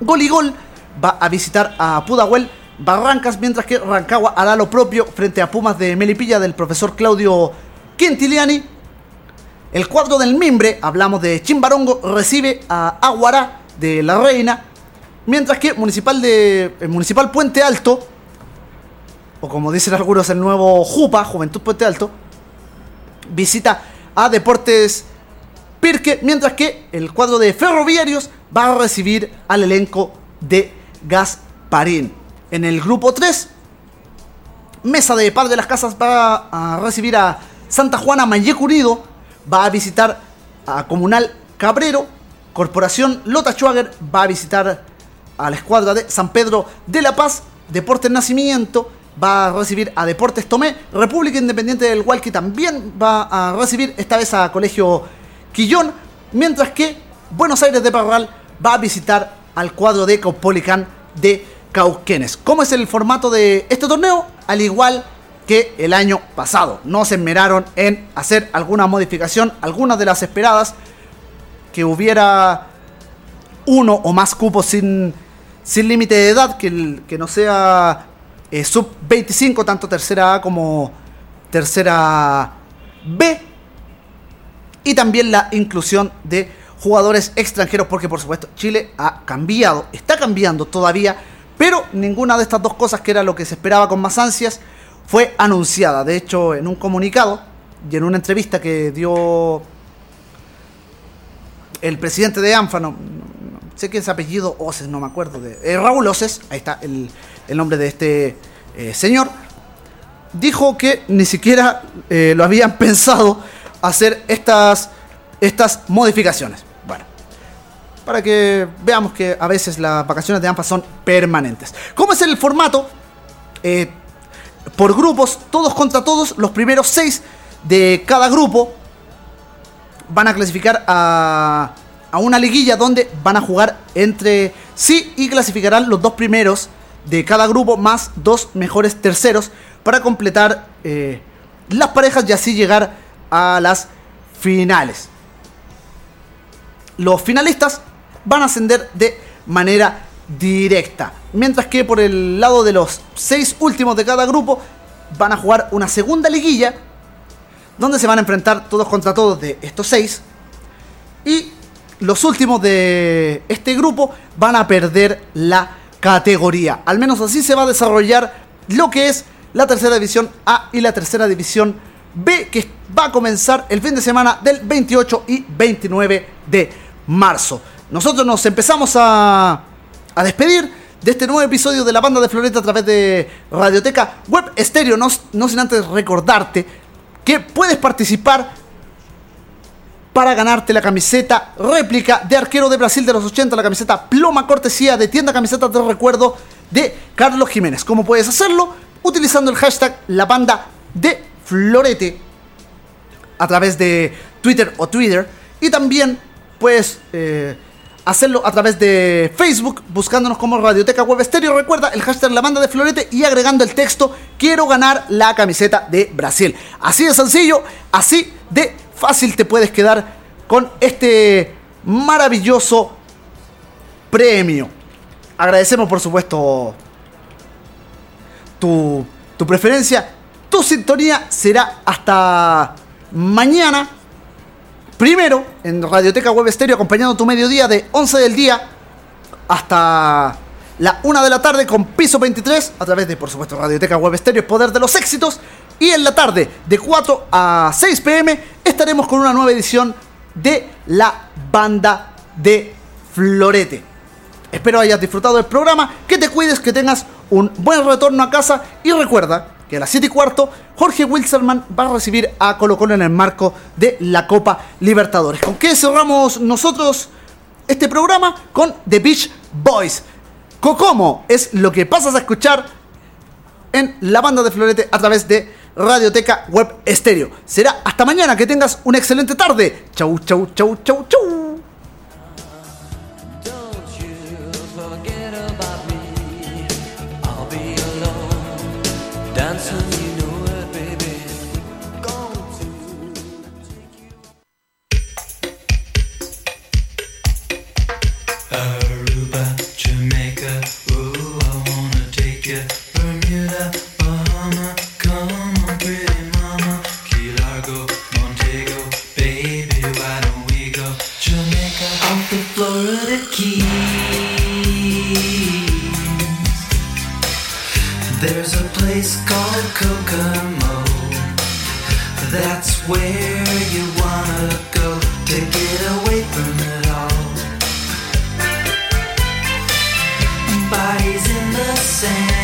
Gol y Gol va a visitar a Pudahuel Barrancas, mientras que Rancagua hará lo propio frente a Pumas de Melipilla del profesor Claudio Quintiliani. El cuadro del Mimbre, hablamos de Chimbarongo, recibe a Aguará de La Reina, mientras que Municipal, de, el Municipal Puente Alto o como dicen algunos, el nuevo JUPA, Juventud Puente Alto, visita a Deportes Pirque, mientras que el cuadro de Ferroviarios va a recibir al elenco de Gasparín. En el grupo 3, Mesa de Par de las Casas va a recibir a Santa Juana Mayeco Unido, va a visitar a Comunal Cabrero, Corporación Lota Schwager va a visitar a la escuadra de San Pedro de la Paz, Deportes Nacimiento va a recibir a Deportes Tomé, República Independiente del Hualqui también va a recibir esta vez a Colegio Quillón, mientras que Buenos Aires de Parral va a visitar al cuadro de Caupolicán de Cauquenes. ¿Cómo es el formato de este torneo? Al igual que el año pasado. No se esmeraron en hacer alguna modificación, algunas de las esperadas, que hubiera uno o más cupos sin, sin límite de edad, que, que no sea eh, sub 25, tanto tercera A como tercera B. Y también la inclusión de jugadores extranjeros, porque por supuesto Chile ha cambiado, está cambiando todavía, pero ninguna de estas dos cosas, que era lo que se esperaba con más ansias, fue anunciada. De hecho, en un comunicado y en una entrevista que dio el presidente de ANFA, no sé qué es apellido, Oces, no me acuerdo, de eh, Raúl Oces, ahí está el, el nombre de este eh, señor, dijo que ni siquiera eh, lo habían (laughs) pensado hacer estas, estas modificaciones. Bueno, para que veamos que a veces las vacaciones de ANFA son permanentes. ¿Cómo es el formato? Eh, por grupos, todos contra todos, los primeros seis de cada grupo van a clasificar a, a una liguilla donde van a jugar entre sí y clasificarán los dos primeros de cada grupo más dos mejores terceros para completar eh, las parejas y así llegar a las finales. Los finalistas van a ascender de manera directa, mientras que por el lado de los seis últimos de cada grupo van a jugar una segunda liguilla donde se van a enfrentar todos contra todos de estos seis. Y los últimos de este grupo van a perder la categoría. Al menos así se va a desarrollar lo que es la tercera división A y la tercera división B, que va a comenzar el fin de semana del 28 y 29 de marzo. Nosotros nos empezamos a, a despedir de este nuevo episodio de la banda de Floreta a través de Radioteca Web Estéreo. No, no sin antes recordarte que puedes participar para ganarte la camiseta réplica de arquero de Brasil de los 80, la camiseta ploma cortesía de tienda camisetas de recuerdo de Carlos Jiménez. ¿Cómo puedes hacerlo? Utilizando el hashtag la banda de Florete a través de Twitter o Twitter. Y también puedes eh, hacerlo a través de Facebook, buscándonos como Radioteca Web Estéreo. Recuerda el hashtag La Banda de Florete y agregando el texto Quiero ganar la camiseta de Brasil. Así de sencillo, así de fácil te puedes quedar con este maravilloso premio. Agradecemos por supuesto tu, tu preferencia. Tu sintonía será hasta mañana. Primero en Radioteca Web Estéreo, acompañando tu mediodía de 11 del día hasta la 1 de la tarde con piso 23 a través de, por supuesto, Radioteca Web Estéreo, Poder de los Éxitos. Y en la tarde, de 4 a 6 pm, estaremos con una nueva edición de la banda de Florete. Espero hayas disfrutado del programa, que te cuides, que tengas un buen retorno a casa y recuerda que a las 7 y cuarto Jorge Wilserman va a recibir a Colo Colo en el marco de la Copa Libertadores. ¿Con qué cerramos nosotros este programa? Con The Beach Boys. Cocomo es lo que pasas a escuchar en la banda de Florete a través de Radioteca Web Estéreo. Será hasta mañana, que tengas una excelente tarde. Chau, chau, chau, chau, chau. in the sand.